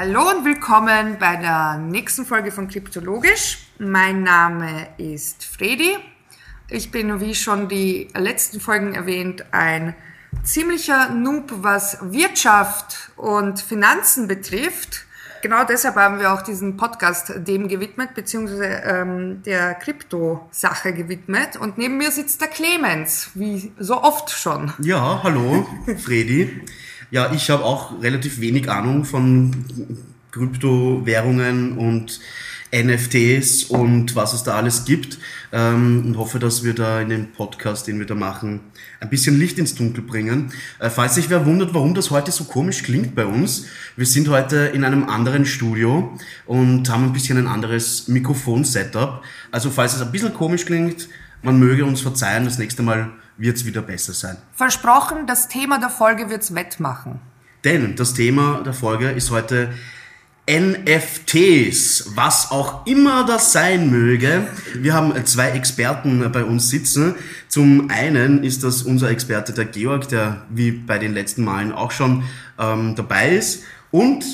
Hallo und willkommen bei der nächsten Folge von Kryptologisch. Mein Name ist Fredi. Ich bin, wie schon die letzten Folgen erwähnt, ein ziemlicher Noob, was Wirtschaft und Finanzen betrifft. Genau deshalb haben wir auch diesen Podcast dem gewidmet, beziehungsweise ähm, der Krypto-Sache gewidmet. Und neben mir sitzt der Clemens, wie so oft schon. Ja, hallo, Fredi. Ja, ich habe auch relativ wenig Ahnung von Kryptowährungen und NFTs und was es da alles gibt ähm, und hoffe, dass wir da in dem Podcast, den wir da machen, ein bisschen Licht ins Dunkel bringen. Äh, falls sich wer wundert, warum das heute so komisch klingt bei uns, wir sind heute in einem anderen Studio und haben ein bisschen ein anderes Mikrofon-Setup. Also falls es ein bisschen komisch klingt, man möge uns verzeihen, das nächste Mal wird es wieder besser sein. Versprochen, das Thema der Folge wird's wettmachen. Denn das Thema der Folge ist heute NFTs, was auch immer das sein möge. Wir haben zwei Experten bei uns sitzen. Zum einen ist das unser Experte, der Georg, der wie bei den letzten Malen auch schon ähm, dabei ist. Und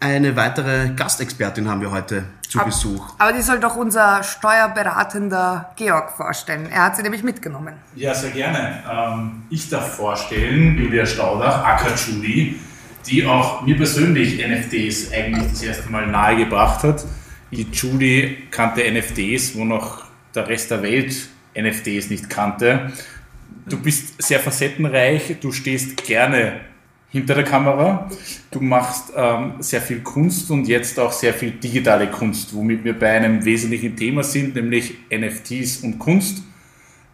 eine weitere Gastexpertin haben wir heute zu Ab- Besuch. Aber die soll doch unser steuerberatender Georg vorstellen. Er hat sie nämlich mitgenommen. Ja, sehr gerne. Ähm, ich darf vorstellen, Julia Staudach, aka Julie, die auch mir persönlich NFTs eigentlich das erste Mal nahegebracht hat. Die Julie kannte NFTs, wo noch der Rest der Welt NFTs nicht kannte. Du bist sehr facettenreich, du stehst gerne hinter der Kamera. Du machst ähm, sehr viel Kunst und jetzt auch sehr viel digitale Kunst, womit wir bei einem wesentlichen Thema sind, nämlich NFTs und Kunst.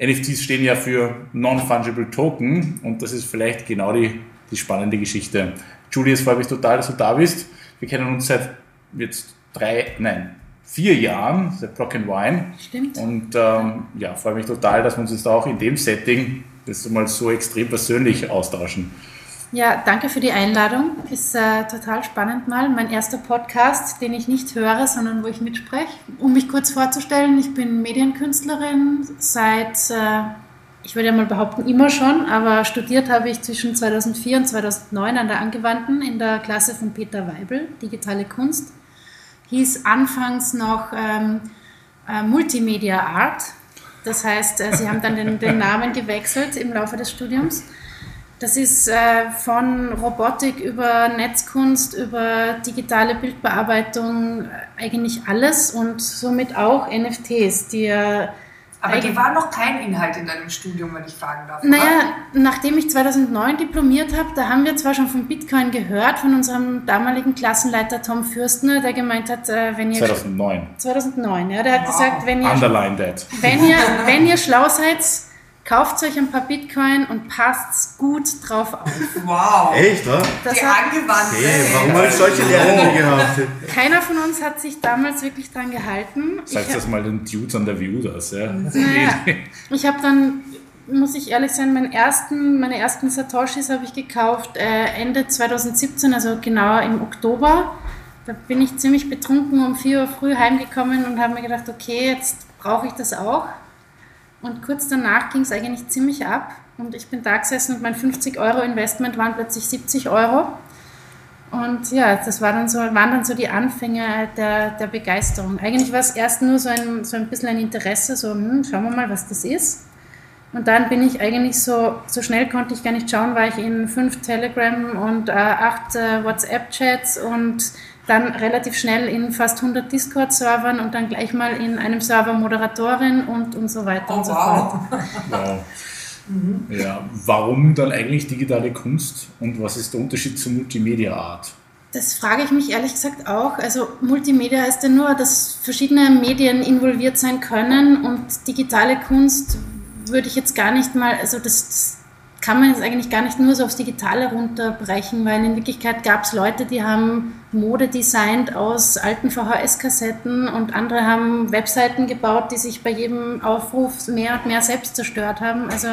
NFTs stehen ja für Non-Fungible Token und das ist vielleicht genau die, die spannende Geschichte. Julie, es freut mich total, dass du da bist. Wir kennen uns seit jetzt drei, nein, vier Jahren, seit Block and Wine. Stimmt. Und ähm, ja, freue mich total, dass wir uns jetzt auch in dem Setting das mal so extrem persönlich austauschen. Ja, danke für die Einladung. Ist äh, total spannend mal. Mein erster Podcast, den ich nicht höre, sondern wo ich mitspreche. Um mich kurz vorzustellen, ich bin Medienkünstlerin seit, äh, ich würde ja mal behaupten, immer schon, aber studiert habe ich zwischen 2004 und 2009 an der Angewandten in der Klasse von Peter Weibel, Digitale Kunst. Hieß anfangs noch ähm, äh, Multimedia Art. Das heißt, äh, sie haben dann den, den Namen gewechselt im Laufe des Studiums. Das ist äh, von Robotik über Netzkunst, über digitale Bildbearbeitung äh, eigentlich alles und somit auch NFTs, die ja Aber die Eigen- waren noch kein Inhalt in deinem Studium, wenn ich fragen darf. naja, nachdem ich 2009 diplomiert habe, da haben wir zwar schon von Bitcoin gehört, von unserem damaligen Klassenleiter Tom Fürstner, der gemeint hat, äh, wenn ihr... 2009. 2009, ja, der hat gesagt, wenn ihr, Underline that. wenn ihr, wenn ihr schlau seid, kauft euch ein paar Bitcoin und passt gut drauf auf. Wow. Echt, wa? Das die hat, angewandte. Hey, warum habe ich solche Lehrlinge gehabt? keiner von uns hat sich damals wirklich dran gehalten. Sag Ich- das mal den Dudes an der View das, ja. Naja, ich habe dann, muss ich ehrlich sein, meinen ersten, meine ersten Satoshis habe ich gekauft äh, Ende 2017, also genau im Oktober. Da bin ich ziemlich betrunken um 4 Uhr früh heimgekommen und habe mir gedacht, okay, jetzt brauche ich das auch. Und kurz danach ging es eigentlich ziemlich ab. Und ich bin da gesessen und mein 50 Euro Investment waren plötzlich 70 Euro. Und ja, das war dann so, waren dann so die Anfänge der, der Begeisterung. Eigentlich war es erst nur so ein, so ein bisschen ein Interesse, so, hm, schauen wir mal, was das ist. Und dann bin ich eigentlich so, so schnell konnte ich gar nicht schauen, war ich in fünf Telegram und äh, acht äh, WhatsApp-Chats und dann relativ schnell in fast 100 Discord-Servern und dann gleich mal in einem Server Moderatorin und, und so weiter Oh, und so fort. wow. Wow. Ja, warum dann eigentlich digitale Kunst und was ist der Unterschied zur Multimedia Art? Das frage ich mich ehrlich gesagt auch. Also Multimedia heißt ja nur, dass verschiedene Medien involviert sein können und digitale Kunst würde ich jetzt gar nicht mal, also das, das kann man jetzt eigentlich gar nicht nur so aufs Digitale runterbrechen, weil in Wirklichkeit gab es Leute, die haben Mode designt aus alten VHS-Kassetten und andere haben Webseiten gebaut, die sich bei jedem Aufruf mehr und mehr selbst zerstört haben. Also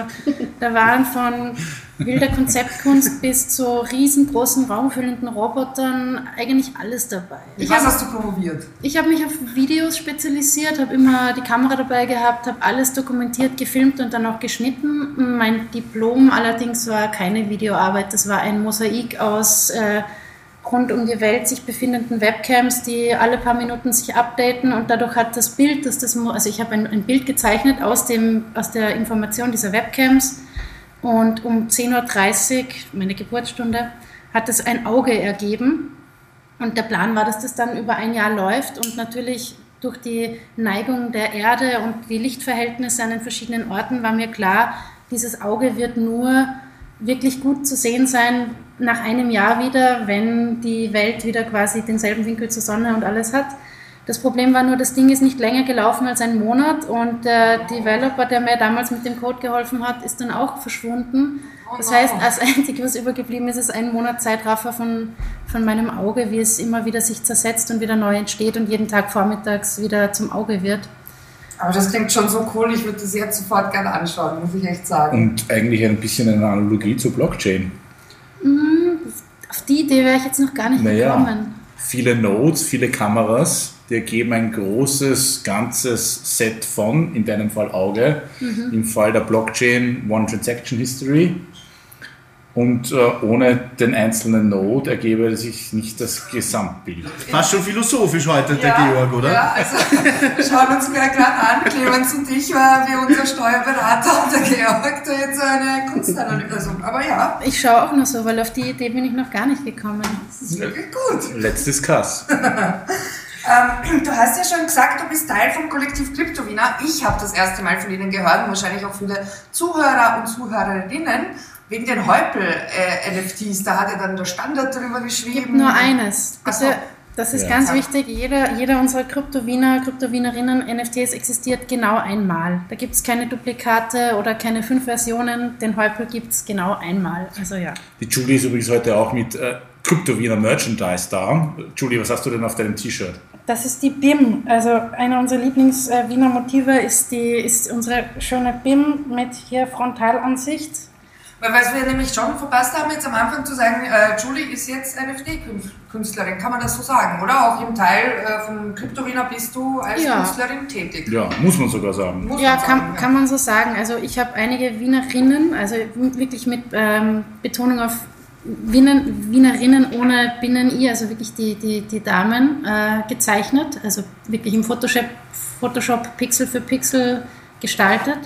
da waren von wilder Konzeptkunst bis zu riesengroßen raumfüllenden Robotern eigentlich alles dabei. Ich Was habe hast du promoviert? ich habe mich auf Videos spezialisiert, habe immer die Kamera dabei gehabt, habe alles dokumentiert, gefilmt und dann auch geschnitten. Mein Diplom allerdings war keine Videoarbeit, das war ein Mosaik aus äh, rund um die Welt sich befindenden Webcams, die alle paar Minuten sich updaten und dadurch hat das Bild, dass das, also ich habe ein, ein Bild gezeichnet aus, dem, aus der Information dieser Webcams und um 10.30 Uhr, meine Geburtsstunde, hat es ein Auge ergeben. Und der Plan war, dass das dann über ein Jahr läuft und natürlich durch die Neigung der Erde und die Lichtverhältnisse an den verschiedenen Orten war mir klar, dieses Auge wird nur wirklich gut zu sehen sein nach einem Jahr wieder, wenn die Welt wieder quasi denselben Winkel zur Sonne und alles hat. Das Problem war nur, das Ding ist nicht länger gelaufen als ein Monat und der Developer, der mir damals mit dem Code geholfen hat, ist dann auch verschwunden. Das heißt, als einzig, was übergeblieben ist, ist ein Monat Zeitraffer von, von meinem Auge, wie es immer wieder sich zersetzt und wieder neu entsteht und jeden Tag vormittags wieder zum Auge wird. Aber das klingt schon so cool, ich würde das jetzt sofort gerne anschauen, muss ich echt sagen. Und eigentlich ein bisschen eine Analogie zur Blockchain. Mhm, auf die Idee wäre ich jetzt noch gar nicht Naja, gekommen. viele Nodes, viele Kameras, die ergeben ein großes, ganzes Set von, in deinem Fall Auge, im Fall der Blockchain One Transaction History. Und äh, ohne den einzelnen Node ergebe sich nicht das Gesamtbild. Fast schon philosophisch heute, der Georg, oder? Ja, also wir schauen uns gerade an, Clemens und ich, weil wir unser Steuerberater und der Georg da jetzt eine Kunstanalyse. Aber ja, Ich schaue auch nur so, weil auf die Idee bin ich noch gar nicht gekommen. das ist wirklich gut. Let's discuss. Ähm, du hast ja schon gesagt, du bist Teil vom Kollektiv Kryptowiener. Ich habe das erste Mal von Ihnen gehört und wahrscheinlich auch viele Zuhörer und Zuhörerinnen wegen den Häupl-NFTs. da hat ja dann der Standard drüber geschrieben. gibt nur eines. So. Bitte, das ist Ja. ganz wichtig. Jeder, jeder unserer Kryptowiener, Kryptowienerinnen, NFTs existiert genau einmal. Da gibt es keine Duplikate oder keine fünf Versionen. Den Häupl gibt es genau einmal. Also ja. Die Julie ist übrigens heute auch mit äh, Krypto-Wiener Merchandise da. Julie, was hast du denn auf deinem T-Shirt? Das ist die BIM. Also einer unserer Lieblings-Wiener Motive ist, die, ist unsere schöne BIM mit hier Frontalansicht. Weil was wir nämlich schon verpasst haben, jetzt am Anfang zu sagen, äh, Julie ist jetzt NFT-Künstlerin, kann man das so sagen, oder? Auch im Teil äh, vom Kryptowiener bist du als Ja. Künstlerin tätig. Ja, muss man sogar sagen. Muss Ja, man kann, sagen, kann man so sagen. Also ich habe einige Wienerinnen, also wirklich mit ähm, Betonung auf Wiener, Wienerinnen ohne Binnen-I, also wirklich die, die, die Damen, äh, gezeichnet. Also wirklich im Photoshop, Photoshop Pixel für Pixel gestaltet.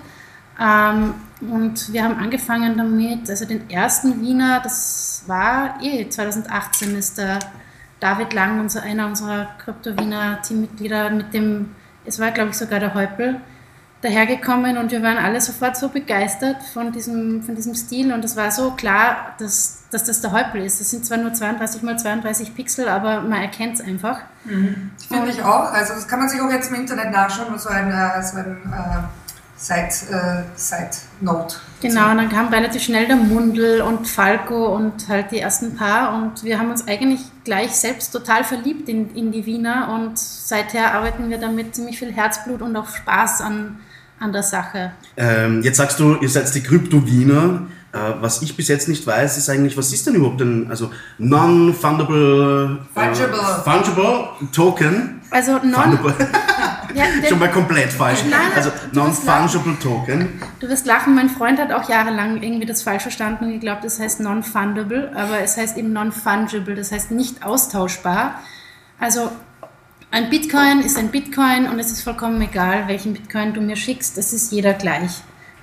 Ähm, und wir haben angefangen damit, also den ersten Wiener, das war eh 2018 ist der David Lang, unser, einer unserer Krypto-Wiener Teammitglieder, mit dem, es war glaube ich sogar der Häupl, dahergekommen und wir waren alle sofort so begeistert von diesem, von diesem Stil und es war so klar, dass, dass das der Häupl ist. Das sind zwar nur 32 mal 32 Pixel, aber man erkennt es einfach. Finde ich auch. Also das kann man sich auch jetzt im Internet nachschauen, so ein, äh, so ein äh, Side, äh, Side Note. Genau, und dann kam relativ schnell der Mundel und Falco und halt die ersten paar und wir haben uns eigentlich gleich selbst total verliebt in, in die Wiener und seither arbeiten wir damit ziemlich viel Herzblut und auch Spaß an, an der Sache. Ähm, jetzt sagst du, ihr seid die Krypto-Wiener. Äh, was ich bis jetzt nicht weiß, ist eigentlich, was ist denn überhaupt ein also non-fundable Fungible. Äh, fungible Token? Also non, ja, Schon mal komplett falsch. Nein, also non-fungible Token. Du wirst lachen, mein Freund hat auch jahrelang irgendwie das falsch verstanden und geglaubt, es heißt non-fundable, aber es heißt eben non-fungible, das heißt nicht austauschbar. Also ein Bitcoin ist ein Bitcoin und es ist vollkommen egal, welchen Bitcoin du mir schickst, das ist jeder gleich.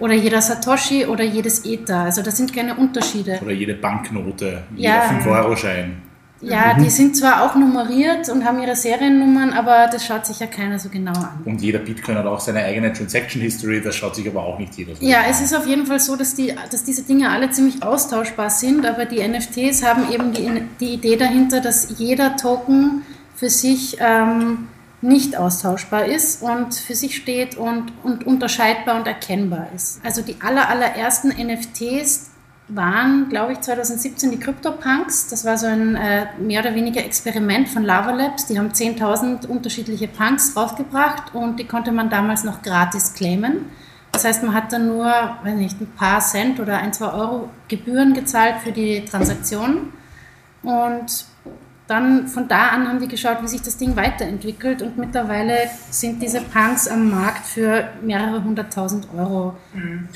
Oder jeder Satoshi oder jedes Ether, also das sind keine Unterschiede. Oder jede Banknote, Ja. jeder 5-Euro-Schein. Ja, die sind zwar auch nummeriert und haben ihre Seriennummern, aber das schaut sich ja keiner so genau an. Und jeder Bitcoin hat auch seine eigene Transaction History, das schaut sich aber auch nicht jeder so Ja, genau es an. ist auf jeden Fall so, dass, die, dass diese Dinge alle ziemlich austauschbar sind, aber die NFTs haben eben die, die Idee dahinter, dass jeder Token für sich ähm, nicht austauschbar ist und für sich steht und, und unterscheidbar und erkennbar ist. Also die aller, allerersten NFTs waren, glaube ich, 2017 die CryptoPunks. Das war so ein äh, mehr oder weniger Experiment von Lava Labs. Die haben 10.000 unterschiedliche Punks draufgebracht und die konnte man damals noch gratis claimen. Das heißt, man hat dann nur, weiß nicht, ein paar Cent oder ein, zwei Euro Gebühren gezahlt für die Transaktion. Und dann von da an haben die geschaut, wie sich das Ding weiterentwickelt und mittlerweile sind diese Punks am Markt für mehrere hunderttausend Euro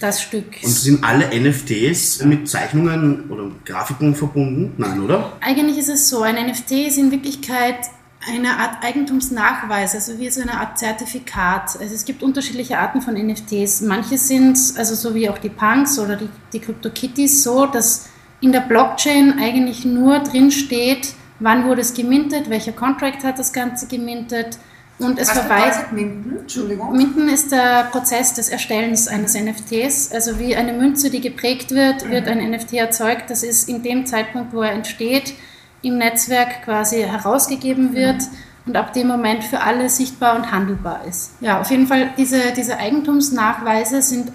das Stück. Und sind alle NFTs mit Zeichnungen oder Grafiken verbunden? Nein, oder? Eigentlich ist es so, ein NFT ist in Wirklichkeit eine Art Eigentumsnachweis, also wie so eine Art Zertifikat. Also es gibt unterschiedliche Arten von NFTs. Manche sind, also so wie auch die Punks oder die, die CryptoKitties, so, dass in der Blockchain eigentlich nur drin steht, wann wurde es gemintet, welcher Contract hat das Ganze gemintet und es Was verweist. Minden? Entschuldigung. Minden ist der Prozess des Erstellens eines NFTs. Also wie eine Münze, die geprägt wird, wird ein NFT erzeugt. Das ist in dem Zeitpunkt, wo er entsteht, im Netzwerk quasi herausgegeben wird und ab dem Moment für alle sichtbar und handelbar ist. Ja, auf jeden Fall, diese, diese Eigentumsnachweise sind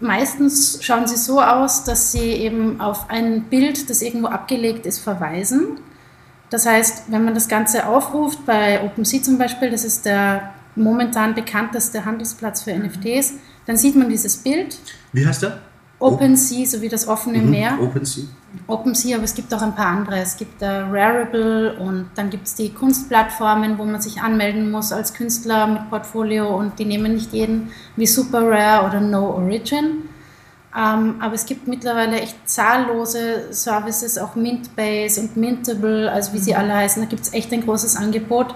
meistens schauen sie so aus, dass sie eben auf ein Bild, das irgendwo abgelegt ist, verweisen. Das heißt, wenn man das Ganze aufruft, bei OpenSea zum Beispiel, das ist der momentan bekannteste Handelsplatz für NFTs, dann sieht man dieses Bild. Wie heißt der? OpenSea, so wie das offene Meer. OpenSea. OpenSea, aber es gibt auch ein paar andere. Es gibt äh, Rarible und dann gibt es die Kunstplattformen, wo man sich anmelden muss als Künstler mit Portfolio und die nehmen nicht jeden wie Super Rare oder No Origin. Ähm, aber es gibt mittlerweile echt zahllose Services, auch Mintbase und Mintable, also wie sie alle heißen. Da gibt es echt ein großes Angebot.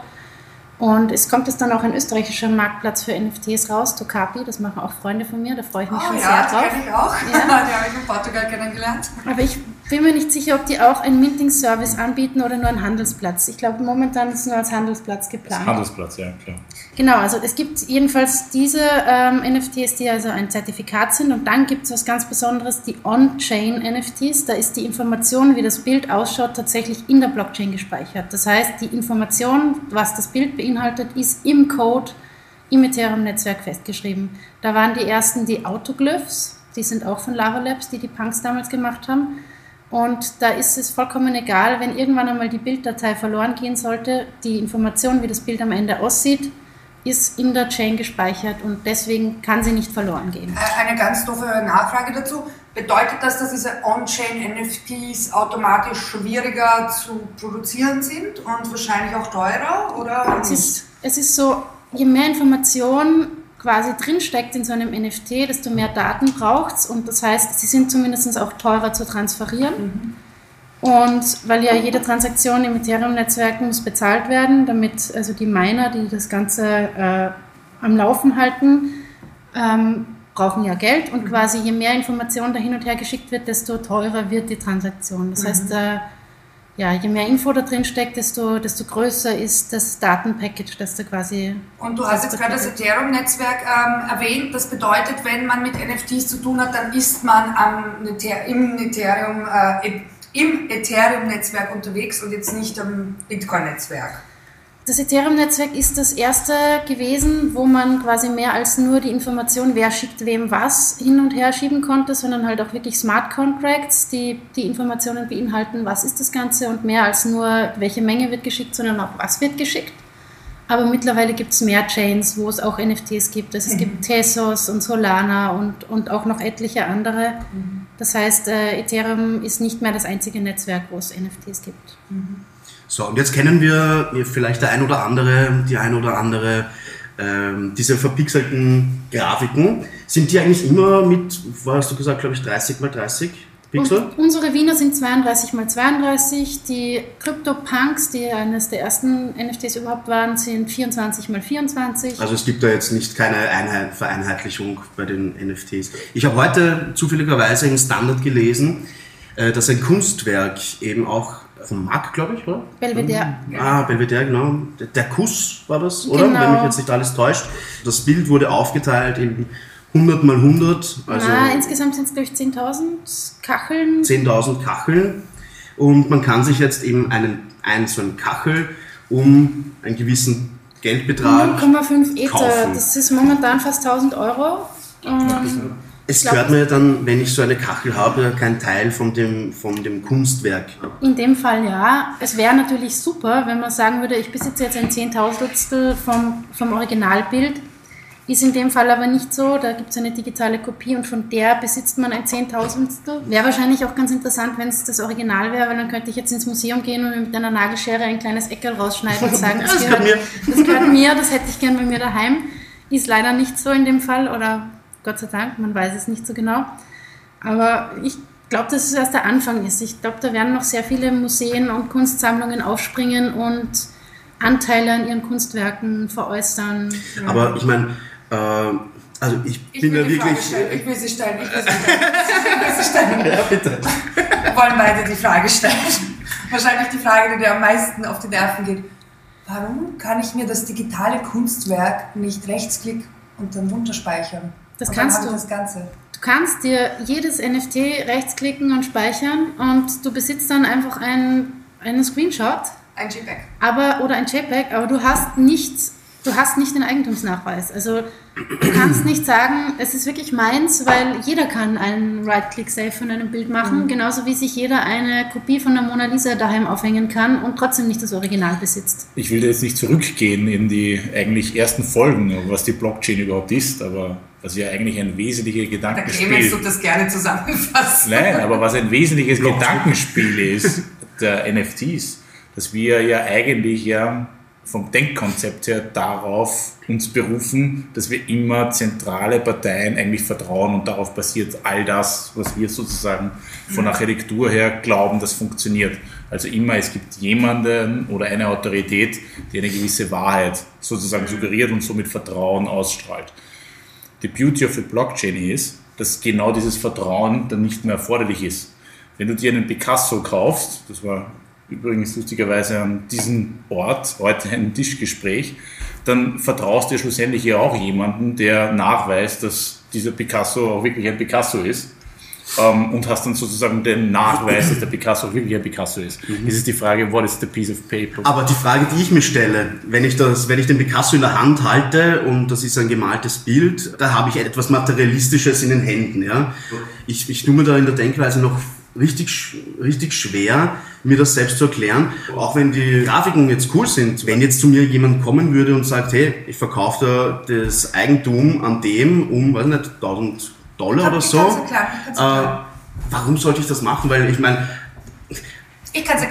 Und es kommt jetzt dann auch ein österreichischer Marktplatz für NFTs raus, Tokapi, das machen auch Freunde von mir, da freue ich mich Oh schon ja, sehr drauf. die kenne ich auch. Ja. Die habe ich in Portugal kennengelernt. Aber ich bin mir nicht sicher, ob die auch einen Minting-Service anbieten oder nur einen Handelsplatz. Ich glaube, momentan ist es nur als Handelsplatz geplant. Handelsplatz, ja, klar. Genau, also es gibt jedenfalls diese ähm, NFTs, die also ein Zertifikat sind und dann gibt es was ganz Besonderes, die On-Chain-NFTs. Da ist die Information, wie das Bild ausschaut, tatsächlich in der Blockchain gespeichert. Das heißt, die Information, was das Bild beinhaltet, ist im Code im Ethereum-Netzwerk festgeschrieben. Da waren die ersten die Autoglyphs, die sind auch von Lava Labs, die die Punks damals gemacht haben. Und da ist es vollkommen egal, wenn irgendwann einmal die Bilddatei verloren gehen sollte, die Information, wie das Bild am Ende aussieht, ist in der Chain gespeichert und deswegen kann sie nicht verloren gehen. Eine ganz doofe Nachfrage dazu. Bedeutet das, dass diese On-Chain-NFTs automatisch schwieriger zu produzieren sind und wahrscheinlich auch teurer? Oder Es ist, es ist so, je mehr Information quasi drinsteckt in so einem NFT, desto mehr Daten braucht es und das heißt, sie sind zumindest auch teurer zu transferieren. Und weil ja jede Transaktion im Ethereum-Netzwerk muss bezahlt werden, damit also die Miner, die das Ganze äh, am Laufen halten, ähm, brauchen ja Geld und quasi je mehr Information da hin und her geschickt wird, desto teurer wird die Transaktion. Das heißt, äh, ja, je mehr Info da drin steckt, desto, desto größer ist das Datenpackage, das da quasi. Und du hast jetzt gerade das Ethereum-Netzwerk ähm, erwähnt. Das bedeutet, wenn man mit NFTs zu tun hat, dann ist man am im Ethereum, äh, im Ethereum-Netzwerk unterwegs und jetzt nicht am Bitcoin-Netzwerk. Das Ethereum-Netzwerk ist das erste gewesen, wo man quasi mehr als nur die Information, wer schickt wem was, hin und her schieben konnte, sondern halt auch wirklich Smart Contracts, die die Informationen beinhalten, was ist das Ganze und mehr als nur, welche Menge wird geschickt, sondern auch, was wird geschickt. Aber mittlerweile gibt es mehr Chains, wo es auch NFTs gibt. Also es gibt Tesos und Solana und, und auch noch etliche andere. Das heißt, äh, Ethereum ist nicht mehr das einzige Netzwerk, wo es NFTs gibt. So, und jetzt kennen wir vielleicht der ein oder andere, die ein oder andere, ähm, diese verpixelten Grafiken. Sind die eigentlich immer mit, was hast du gesagt, glaube ich, 30 mal 30 Pixel? Und unsere Wiener sind 32 mal 32. Die CryptoPunks, die eines der ersten NFTs überhaupt waren, sind 24 mal 24. Also es gibt da jetzt nicht keine Einheit, Vereinheitlichung bei den NFTs. Ich habe heute zufälligerweise im Standard gelesen, äh, dass ein Kunstwerk eben auch vom Markt, glaube ich, oder? Belvedere. Ah, Belvedere, genau. Der, Kuss war das, oder? Genau. Wenn mich jetzt nicht alles täuscht. Das Bild wurde aufgeteilt in 100 mal 100, also Na, insgesamt sind es, glaube ich, 10.000 Kacheln. 10.000 Kacheln. Und man kann sich jetzt eben einen, einen so eine Kachel um einen gewissen Geldbetrag 0,5 Ether. kaufen. Das ist momentan fast 1000 Euro. Ähm, Es glaub- gehört mir dann, wenn ich so eine Kachel habe, kein Teil von dem, von dem Kunstwerk. in dem Fall ja. Es wäre natürlich super, wenn man sagen würde, ich besitze jetzt ein Zehntausendstel vom, vom Originalbild. Ist in dem Fall aber nicht so, da gibt es eine digitale Kopie und von der besitzt man ein Zehntausendstel. Wäre wahrscheinlich auch ganz interessant, wenn es das Original wäre, weil dann könnte ich jetzt ins Museum gehen und mit einer Nagelschere ein kleines Eckel rausschneiden und sagen, das, Das gehört, gehört mir. das gehört mir, das hätte ich gern bei mir daheim. Ist leider nicht so in dem Fall oder Gott sei Dank, man weiß es nicht so genau. Aber ich glaube, dass es erst der Anfang ist. Ich glaube, da werden noch sehr viele Museen und Kunstsammlungen aufspringen und Anteile an ihren Kunstwerken veräußern. Aber ich meine, äh, also ich, Ich bin ja wirklich. Ich will sie stellen. Ich will sie stellen. Ich will sie stellen. ja, bitte. Wir wollen beide die Frage stellen. Wahrscheinlich die Frage, die dir am meisten auf die Nerven geht. Warum kann ich mir das digitale Kunstwerk nicht rechtsklick und dann runterspeichern? Das und kannst du. Das Ganze. Du kannst dir jedes NFT rechtsklicken und speichern und du besitzt dann einfach ein, einen Screenshot Ein JPEG. aber, oder ein JPEG, aber du hast nichts, du hast nicht den Eigentumsnachweis. Also du kannst nicht sagen, es ist wirklich meins, weil jeder kann einen Right-Click-Save von einem Bild machen, genauso wie sich jeder eine Kopie von der Mona Lisa daheim aufhängen kann und trotzdem nicht das Original besitzt. Ich will jetzt nicht zurückgehen in die eigentlich ersten Folgen, was die Blockchain überhaupt ist, aber was ja eigentlich ein wesentliches Der Clemens Gedankenspiel tut das gerne zusammenfassen. Nein, aber was ein wesentliches Gedankenspiel ist, der NFTs, dass wir ja eigentlich ja vom Denkkonzept her darauf uns berufen, dass wir immer zentrale Parteien eigentlich vertrauen und darauf basiert all das, was wir sozusagen von Architektur her glauben, das funktioniert. Also immer, es gibt jemanden oder eine Autorität, die eine gewisse Wahrheit sozusagen suggeriert und somit Vertrauen ausstrahlt. Die Beauty of a Blockchain ist, dass genau dieses Vertrauen dann nicht mehr erforderlich ist. Wenn du dir einen Picasso kaufst, das war übrigens lustigerweise an diesem Ort heute ein Tischgespräch, dann vertraust du schlussendlich ja auch jemanden, der nachweist, dass dieser Picasso auch wirklich ein Picasso ist. Ähm, und hast dann sozusagen den Nachweis, dass der Picasso wirklich ein Picasso ist. Es ist die Frage, what is the piece of paper? Aber die Frage, die ich mir stelle, wenn ich, das, wenn ich den Picasso in der Hand halte und das ist ein gemaltes Bild, da habe ich etwas Materialistisches in den Händen. Ja? Ich, ich tue mir da in der Denkweise noch richtig, richtig schwer, mir das selbst zu erklären. Auch wenn die Grafiken jetzt cool sind, wenn jetzt zu mir jemand kommen würde und sagt, hey, ich verkaufe da das Eigentum an dem um, weiß nicht, 1000 Dollar oder so. Äh, warum sollte ich das machen? Weil ich meine.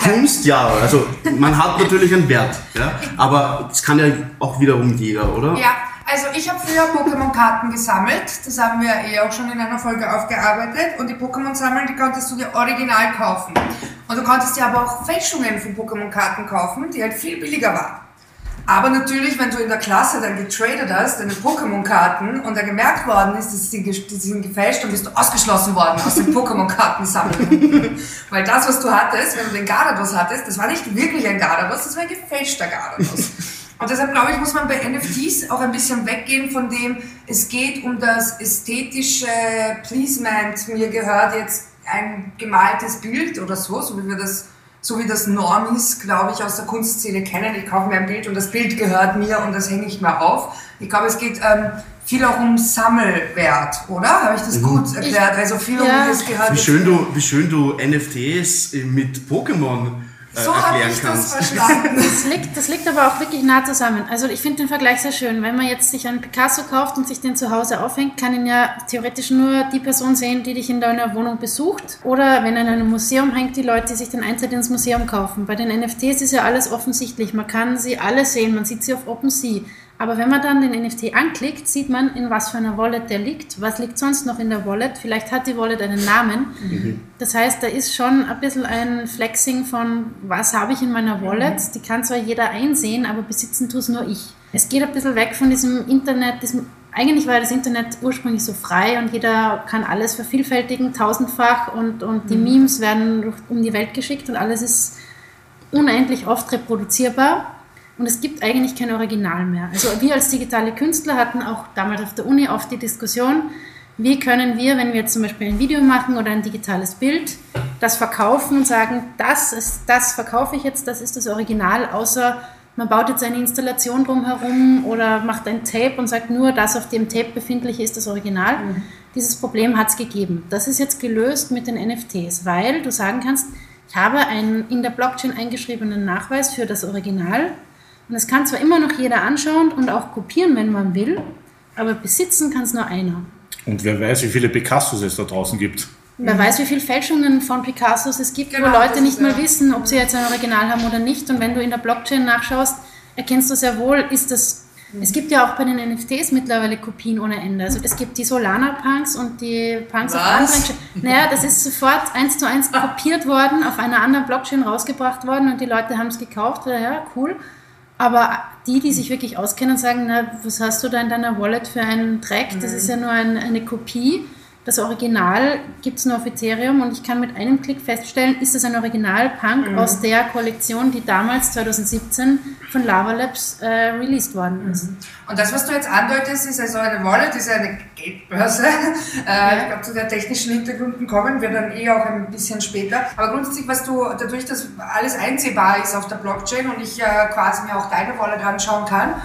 Kunst, ja, also man hat natürlich einen Wert, ja, aber es kann ja auch wiederum jeder, oder? Ja, also ich habe früher Pokémon-Karten gesammelt. Das haben wir eh auch schon in einer Folge aufgearbeitet. Und die Pokémon sammeln, die konntest du dir original kaufen. Und du konntest dir aber auch Fälschungen von Pokémon-Karten kaufen, die halt viel billiger waren. Aber natürlich, wenn du in der Klasse dann getradet hast, deine Pokémon-Karten und da gemerkt worden ist, dass sie, ge- die sind gefälscht, dann bist du ausgeschlossen worden aus dem Pokémon-Kartensammeln. Weil das, was du hattest, wenn du den Gardados hattest, das war nicht wirklich ein Gardados, das war ein gefälschter Gardados. Und deshalb glaube ich, muss man bei NFTs auch ein bisschen weggehen von dem, es geht um das ästhetische Pleasement. Mir gehört jetzt ein gemaltes Bild oder so, so wie wir das, so wie das Normis, glaube ich, aus der Kunstszene kennen. Ich kaufe mir ein Bild und das Bild gehört mir und das hänge ich mir auf. Ich glaube, es geht ähm, viel auch um Sammelwert, oder? Habe ich das gut erklärt? Also viel ja. um das gehört Wie schön, mir. du, wie schön du NFTs mit Pokémon äh, So habe erklären ich das kannst. verstanden. Das liegt, das liegt aber auch wirklich nah zusammen. Also ich finde den Vergleich sehr schön. Wenn man jetzt sich einen Picasso kauft und sich den zu Hause aufhängt, kann ihn ja theoretisch nur die Person sehen, die dich in deiner Wohnung besucht. Oder wenn er in einem Museum hängt, die Leute, die sich den Eintritt ins Museum kaufen. Bei den NFTs ist ja alles offensichtlich. Man kann sie alle sehen, man sieht sie auf OpenSea. Aber wenn man dann den NFT anklickt, sieht man, in was für einer Wallet der liegt. Was liegt sonst noch in der Wallet? Vielleicht hat die Wallet einen Namen. Das heißt, da ist schon ein bisschen ein Flexing von, was habe ich in meiner Wallet? Die kann zwar jeder einsehen, aber besitzen tue es nur ich. Es geht ein bisschen weg von diesem Internet, diesem, eigentlich war das Internet ursprünglich so frei und jeder kann alles vervielfältigen, tausendfach und, und die Memes werden um die Welt geschickt und alles ist unendlich oft reproduzierbar. Und es gibt eigentlich kein Original mehr. Also wir als digitale Künstler hatten auch damals auf der Uni oft die Diskussion, wie können wir, wenn wir jetzt zum Beispiel ein Video machen oder ein digitales Bild, das verkaufen und sagen, das, ist, das verkaufe ich jetzt, das ist das Original, außer man baut jetzt eine Installation drumherum oder macht ein Tape und sagt nur, das auf dem Tape befindliche ist das Original. Dieses Problem hat es gegeben. Das ist jetzt gelöst mit den NFTs, weil du sagen kannst, ich habe einen in der Blockchain eingeschriebenen Nachweis für das Original und es kann zwar immer noch jeder anschauen und auch kopieren, wenn man will, aber besitzen kann es nur einer. Und wer weiß, wie viele Picassos es da draußen gibt. Wer weiß, wie viele Fälschungen von Picassos es gibt, Genau, wo Leute das nicht mal ja- wissen, ob sie jetzt ein Original haben oder nicht. Und wenn du in der Blockchain nachschaust, erkennst du sehr wohl, ist das. Es gibt ja auch bei den NFTs mittlerweile Kopien ohne Ende. Also es gibt die Solana-Punks und die Punks auf Was? anderen. Naja, das ist sofort eins zu eins kopiert worden, auf einer anderen Blockchain rausgebracht worden und die Leute haben es gekauft. Ja, cool. Aber die, die sich wirklich auskennen, sagen, na, was hast du da in deiner Wallet für einen Track? Das ist ja nur ein, eine Kopie. Das Original gibt es nur auf Ethereum und ich kann mit einem Klick feststellen, ist das ein Original-Punk aus der Kollektion, die damals 2017 von Lava Labs äh, released worden ist. Und das, was du jetzt andeutest, ist also eine Wallet, ist eine Geldbörse. Äh, Ich glaube, zu den technischen Hintergründen kommen wir dann eh auch ein bisschen später. Aber grundsätzlich, was du, dadurch, dass alles einsehbar ist auf der Blockchain und ich äh, quasi mir auch deine Wallet anschauen kann,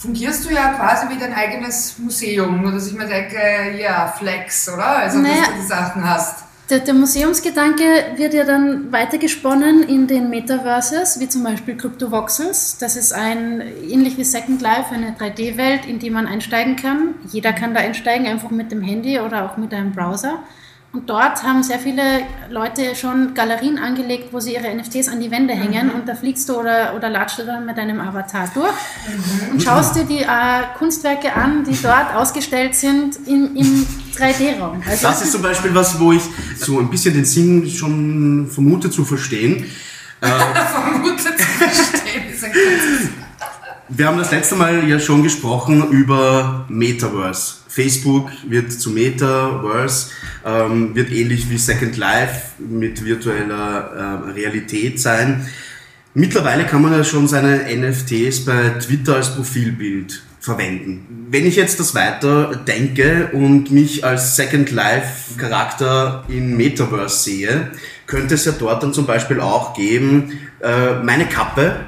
fungierst du ja quasi wie dein eigenes Museum. Nur, dass ich mir denke, ja, Flex, oder? Also, Naja. dass du die Sachen hast. Der, der Museumsgedanke wird ja dann weitergesponnen in den Metaverses, wie zum Beispiel CryptoVoxels. Das ist ein, ähnlich wie Second Life, eine 3D-Welt, in die man einsteigen kann. Jeder kann da einsteigen, einfach mit dem Handy oder auch mit einem Browser. Und dort haben sehr viele Leute schon Galerien angelegt, wo sie ihre NFTs an die Wände hängen und da fliegst du oder, oder latschst du dann mit deinem Avatar durch und schaust dir die äh, Kunstwerke an, die dort ausgestellt sind im, im 3D-Raum. Also Das ist zum Beispiel was, wo ich so ein bisschen den Sinn schon vermute zu verstehen. Vermutet zu verstehen, ist ein Wir haben das letzte Mal ja schon gesprochen über Metaverse. Facebook wird zu Metaverse, ähm, wird ähnlich wie Second Life mit virtueller äh, Realität sein. Mittlerweile kann man ja schon seine NFTs bei Twitter als Profilbild verwenden. Wenn ich jetzt das weiter denke und mich als Second Life Charakter in Metaverse sehe, könnte es ja dort dann zum Beispiel auch geben, äh, meine Kappe.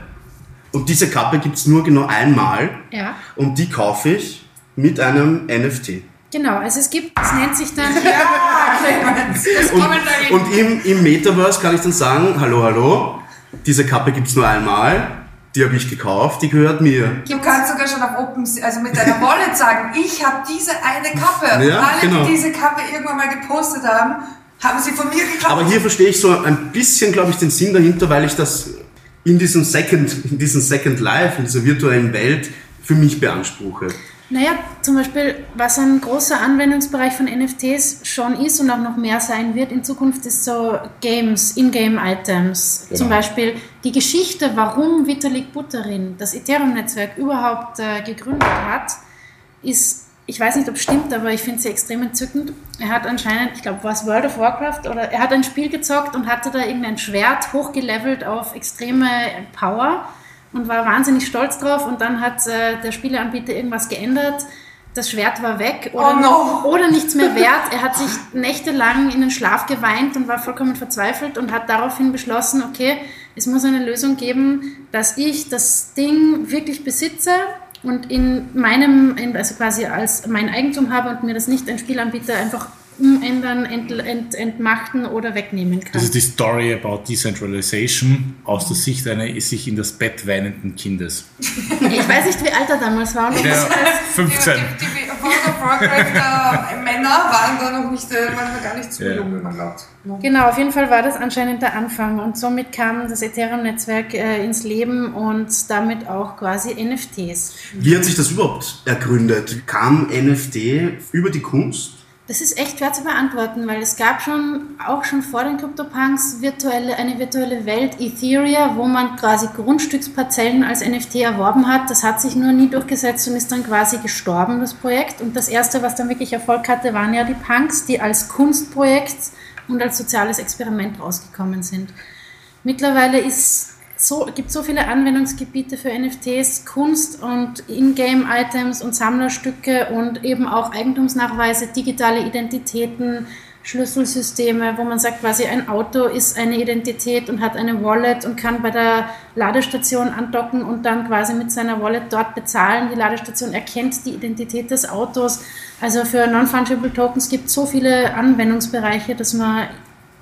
Und diese Kappe gibt's nur genau einmal Ja, und die kaufe ich mit einem NFT. genau. Also es gibt, es nennt sich dann, Ja, Clemens, das Und, kommen da und im, im Metaverse kann ich dann sagen, hallo, hallo, diese Kappe gibt's nur einmal, die habe ich gekauft, die gehört mir. Du kannst sogar schon auf Open, also mit deiner Wallet sagen, ich habe diese eine Kappe. Ja, Alle, genau. die diese Kappe irgendwann mal gepostet haben, haben sie von mir gekauft. Aber hier verstehe ich so ein bisschen, glaube ich, den Sinn dahinter, weil ich das in diesem Second, in diesem Second Life, in dieser virtuellen Welt für mich beanspruche. naja, zum Beispiel, was ein großer Anwendungsbereich von NFTs schon ist und auch noch mehr sein wird in Zukunft, ist so Games, In-Game-Items. Genau. Zum Beispiel die Geschichte, warum Vitalik Buterin das Ethereum-Netzwerk überhaupt äh, gegründet hat, ist, ich weiß nicht, ob es stimmt, aber ich finde sie extrem entzückend. Er hat anscheinend, ich glaube, war es World of Warcraft oder er hat ein Spiel gezockt und hatte da irgendein Schwert hochgelevelt auf extreme Power und war wahnsinnig stolz drauf und dann hat äh, der Spieleanbieter irgendwas geändert. Das Schwert war weg oder, Oh no. oder nichts mehr wert. Er hat sich nächtelang in den Schlaf geweint und war vollkommen verzweifelt und hat daraufhin beschlossen, okay, es muss eine Lösung geben, dass ich das Ding wirklich besitze und in meinem, in- also quasi als mein Eigentum habe und mir das nicht ein Spielanbieter einfach umändern, ent, ent, entmachten oder wegnehmen kann. Das ist die Story about Decentralization aus der Sicht eines sich in das Bett weinenden Kindes. Ich weiß nicht, wie alt er damals war. Und Ja, es- Die, 15. die, die World of Warcraft äh, Männer waren da noch nicht, äh, waren da gar nicht so Ja. jung, wie man glaubt. Genau, auf jeden Fall war das anscheinend der Anfang und somit kam das Ethereum-Netzwerk äh, ins Leben und damit auch quasi NFTs. Wie hat sich das überhaupt ergründet? Kam NFT über die Kunst? Das ist echt schwer zu beantworten, weil es gab schon, auch schon vor den CryptoPunks, virtuelle, eine virtuelle Welt, Etheria, wo man quasi Grundstücksparzellen als NFT erworben hat. Das hat sich nur nie durchgesetzt und ist dann quasi gestorben, das Projekt. Und das erste, was dann wirklich Erfolg hatte, waren ja die Punks, die als Kunstprojekt und als soziales Experiment rausgekommen sind. Mittlerweile ist so, gibt so viele Anwendungsgebiete für NFTs, Kunst und Ingame-Items und Sammlerstücke und eben auch Eigentumsnachweise, digitale Identitäten, Schlüsselsysteme, wo man sagt, quasi ein Auto ist eine Identität und hat eine Wallet und kann bei der Ladestation andocken und dann quasi mit seiner Wallet dort bezahlen. Die Ladestation erkennt die Identität des Autos. Also für Non-Fungible Tokens gibt es so viele Anwendungsbereiche, dass man,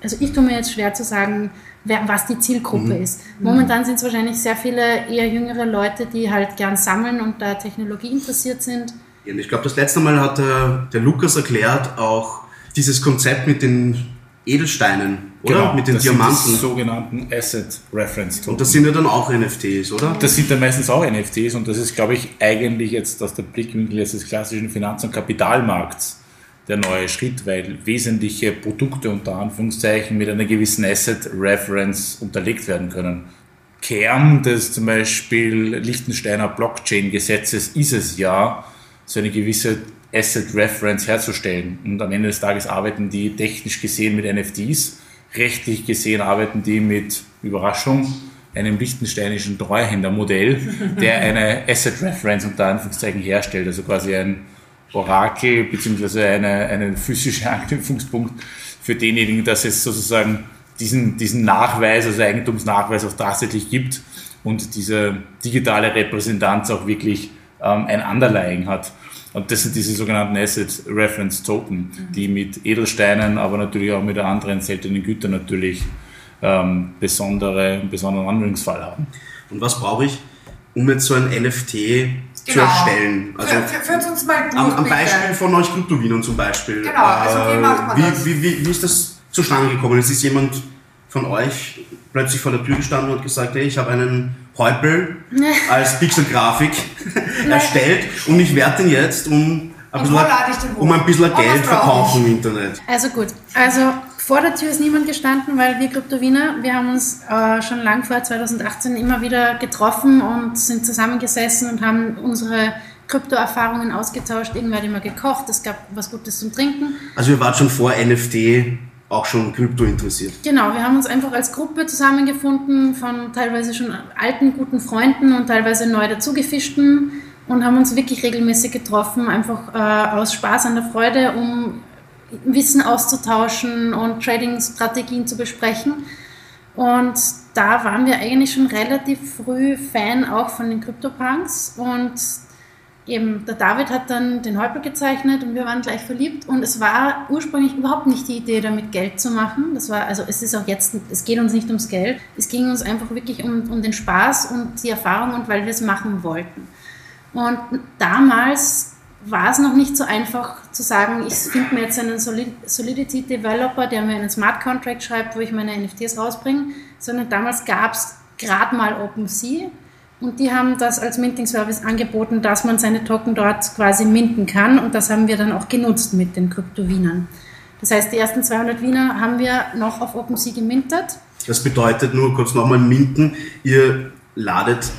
also ich tue mir jetzt schwer zu sagen, wer, was die Zielgruppe ist. Momentan sind es wahrscheinlich sehr viele eher jüngere Leute, die halt gern sammeln und da Technologie interessiert sind. Ich glaube, das letzte Mal hat der, der Lukas erklärt auch dieses Konzept mit den Edelsteinen, oder? Genau, mit den das Diamanten. Sind die sogenannten Asset Reference Token. Und das sind ja dann auch NFTs, oder? Das sind dann meistens auch NFTs und das ist, glaube ich, eigentlich jetzt aus der Blickwinkel jetzt des klassischen Finanz- und Kapitalmarkts der neue Schritt, weil wesentliche Produkte unter Anführungszeichen mit einer gewissen Asset Reference unterlegt werden können. Kern des zum Beispiel Liechtensteiner Blockchain-Gesetzes ist es ja, so eine gewisse Asset Reference herzustellen. Und am Ende des Tages arbeiten die technisch gesehen mit NFTs, rechtlich gesehen arbeiten die mit Überraschung, einem liechtensteinischen Treuhändermodell, der eine Asset Reference unter Anführungszeichen herstellt, also quasi ein Orakel beziehungsweise eine, einen physischen Anknüpfungspunkt für denjenigen, dass es sozusagen diesen, diesen Nachweis, also Eigentumsnachweis auch tatsächlich gibt und diese digitale Repräsentanz auch wirklich ähm, ein Underlying hat. Und das sind diese sogenannten Asset Reference Token, die mit Edelsteinen, aber natürlich auch mit anderen seltenen Gütern natürlich ähm, besondere, einen besonderen Anwendungsfall haben. Und was brauche ich, um jetzt so ein NFT zu Genau. erstellen? Also führt uns mal durch, am, am. Beispiel von euch Kryptowienern zum Beispiel. Genau, also wie Äh, macht man wie, das? Wie, wie, wie ist das zustande gekommen? Es ist jemand von euch plötzlich vor der Tür gestanden und hat gesagt, hey, ich habe einen Häupl als Pixelgrafik erstellt und ich werde den jetzt um ein bisschen, um ein bisschen Geld verkaufen im Internet. Also gut, also vor der Tür ist niemand gestanden, weil wir Kryptowiener, wir haben uns äh, schon lang vor 2018 immer wieder getroffen und sind zusammengesessen und haben unsere Kryptoerfahrungen ausgetauscht. Irgendwer hat immer gekocht, es gab was Gutes zum Trinken. Also ihr wart schon vor NFT auch schon Krypto interessiert. Genau, wir haben uns einfach als Gruppe zusammengefunden von teilweise schon alten, guten Freunden und teilweise neu dazugefischten und haben uns wirklich regelmäßig getroffen, einfach äh, aus Spaß an der Freude, um Wissen auszutauschen und Trading-Strategien zu besprechen. Und da waren wir eigentlich schon relativ früh Fan auch von den CryptoPunks und eben der David hat dann den Häupl gezeichnet und wir waren gleich verliebt und es war ursprünglich überhaupt nicht die Idee, damit Geld zu machen. Das war, also es ist auch jetzt, es geht uns nicht ums Geld, es ging uns einfach wirklich um, um den Spaß und die Erfahrung und weil wir es machen wollten. Und damals war es noch nicht so einfach zu sagen, ich finde mir jetzt einen Solid Solidity Developer, der mir einen Smart Contract schreibt, wo ich meine NFTs rausbringe, sondern damals gab es gerade mal OpenSea und die haben das als Minting-Service angeboten, dass man seine Token dort quasi minten kann und das haben wir dann auch genutzt mit den Krypto-Wienern. Das heißt, die ersten 200 Wiener haben wir noch auf OpenSea gemintet. Das bedeutet nur kurz nochmal Minden, ihr ladet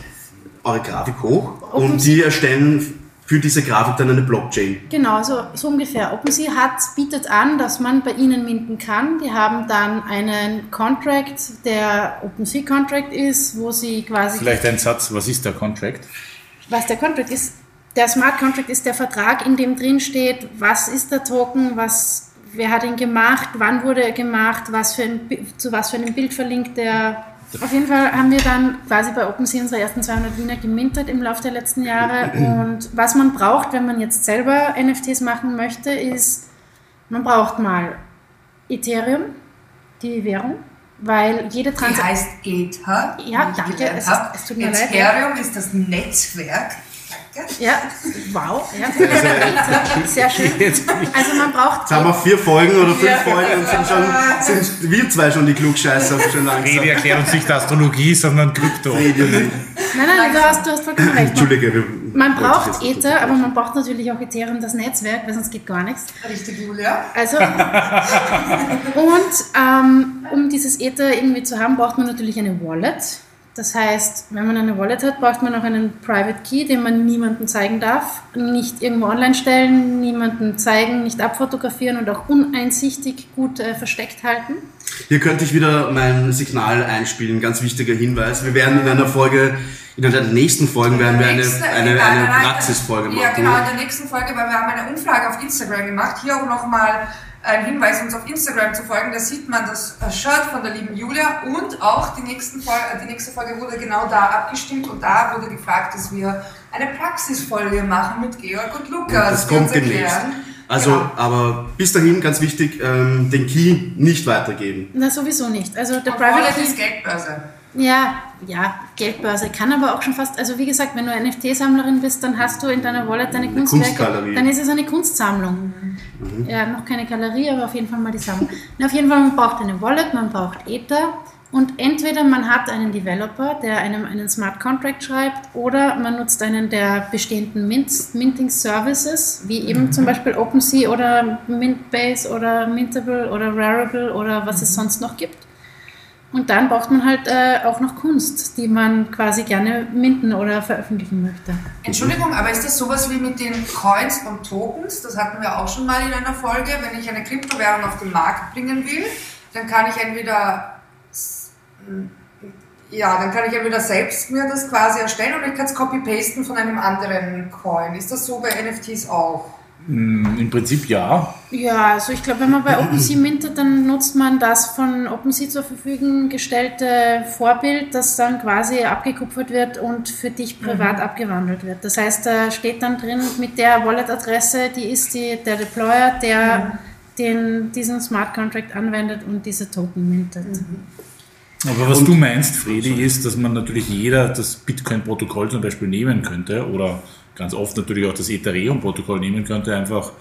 eure Grafik hoch und die erstellen für diese Grafik dann eine Blockchain. Genau, so, so ungefähr. OpenSea hat, bietet an, dass man bei ihnen minten kann. Die haben dann einen Contract, der OpenSea Contract ist, wo sie quasi Vielleicht ein Satz, was ist der Contract? was der Contract ist. Der Smart Contract ist der Vertrag, in dem drin steht, was ist der Token, was, wer hat ihn gemacht, wann wurde er gemacht, was für ein, zu was für einem Bild verlinkt er. Auf jeden Fall haben wir dann quasi bei OpenSea unsere ersten 200 Wiener gemintet im Laufe der letzten Jahre. Und was man braucht, wenn man jetzt selber NFTs machen möchte, ist, man braucht mal Ethereum, die Währung, weil jede Die Transaktion... heißt Ether. Ja, danke, es es tut mir leid. Ethereum ist das Netzwerk. Ja, wow, ja, sehr schön. Also man braucht Jetzt haben wir vier Folgen oder fünf Ja. Folgen und sind schon, sind wir zwei schon die Klugscheißer schon langsam. Rede erklärt uns nicht Astrologie, sondern Krypto. Rede nicht. Nein, nein, du hast, du hast vollkommen recht. Entschuldige. Man braucht Ether, aber man braucht natürlich auch Ethereum, das Netzwerk, weil sonst geht gar nichts. Richtig, Julia. Also, und ähm, um dieses Ether irgendwie zu haben, braucht man natürlich eine Wallet. Das heißt, wenn man eine Wallet hat, braucht man auch einen Private Key, den man niemandem zeigen darf. Nicht irgendwo online stellen, niemandem zeigen, nicht abfotografieren und auch uneinsichtig gut äh, versteckt halten. Hier könnte ich wieder mein Signal einspielen, ganz wichtiger Hinweis. Wir werden in einer Folge, in einer der nächsten Folgen werden wir eine, eine, eine Praxisfolge machen. Ja, genau, in der nächsten Folge, weil wir haben eine Umfrage auf Instagram gemacht. Hier auch nochmal ein Hinweis, uns auf Instagram zu folgen. Da sieht man das äh, Shirt von der lieben Julia und auch die, nächsten Folge, die nächste Folge wurde genau da abgestimmt und da wurde gefragt, dass wir eine Praxisfolge machen mit Georg und Lukas. Das die kommt demnächst. erklären. Also, Genau. aber bis dahin ganz wichtig, ähm, den Key nicht weitergeben. Na, sowieso nicht. Also der Und Private Key ist Geldbörse. Ja, ja, Geldbörse. Kann aber auch schon fast, also wie gesagt, wenn du NFT-Sammlerin bist, dann hast du in deiner Wallet deine Eine Kunstwerke. Dann ist es eine Kunstsammlung. Ja, noch keine Galerie, aber auf jeden Fall mal die Sammlung. Na, auf jeden Fall, man braucht eine Wallet, man braucht Ether. Und entweder man hat einen Developer, der einem einen Smart Contract schreibt, oder man nutzt einen der bestehenden Mint Minting Services, wie eben zum Beispiel OpenSea oder Mintbase oder Mintable oder Rarible oder was es sonst noch gibt. Und dann braucht man halt äh, auch noch Kunst, die man quasi gerne minten oder veröffentlichen möchte. Entschuldigung, aber ist das sowas wie mit den Coins und Tokens? Das hatten wir auch schon mal in einer Folge. Wenn ich eine Kryptowährung auf den Markt bringen will, dann kann ich entweder ja, dann kann ich entweder selbst mir das quasi erstellen oder ich kann es copy-pasten von einem anderen Coin. Ist das so bei NFTs auch? Mm, Im Prinzip ja. Ja, also ich glaube, wenn man bei OpenSea mintet, dann nutzt man das von OpenSea zur Verfügung gestellte Vorbild, das dann quasi abgekupfert wird und für dich privat abgewandelt wird. Das heißt, da steht dann drin mit der Wallet-Adresse, die ist die, der Deployer, der den, diesen Smart Contract anwendet und diese Token mintet. Aber was du meinst, Fredi, ist, dass man natürlich jeder das Bitcoin-Protokoll zum Beispiel nehmen könnte oder ganz oft natürlich auch das Ethereum-Protokoll nehmen könnte, einfach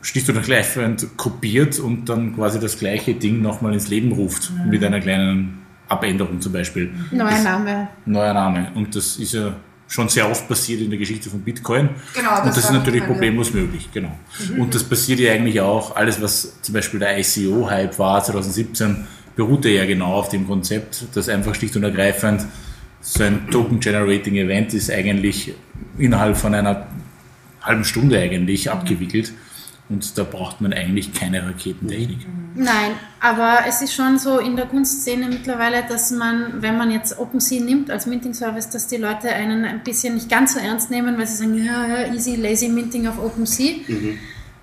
schlicht und ergreifend kopiert und dann quasi das gleiche Ding nochmal ins Leben ruft mit einer kleinen Abänderung zum Beispiel. Neuer Name. Neuer Name. Und das ist ja schon sehr oft passiert in der Geschichte von Bitcoin. Genau, das und das ist natürlich problemlos möglich, genau. Und das passiert ja eigentlich auch, alles was zum Beispiel der ICO-Hype war 2017, beruhte ja genau auf dem Konzept, dass einfach schlicht und ergreifend so ein Token-Generating-Event ist eigentlich innerhalb von einer halben Stunde eigentlich abgewickelt. Und da braucht man eigentlich keine Raketentechnik. Nein, aber es ist schon so in der Kunstszene mittlerweile, dass man, wenn man jetzt OpenSea nimmt als Minting-Service, dass die Leute einen ein bisschen nicht ganz so ernst nehmen, weil sie sagen, ja, ja, easy, lazy Minting auf OpenSea.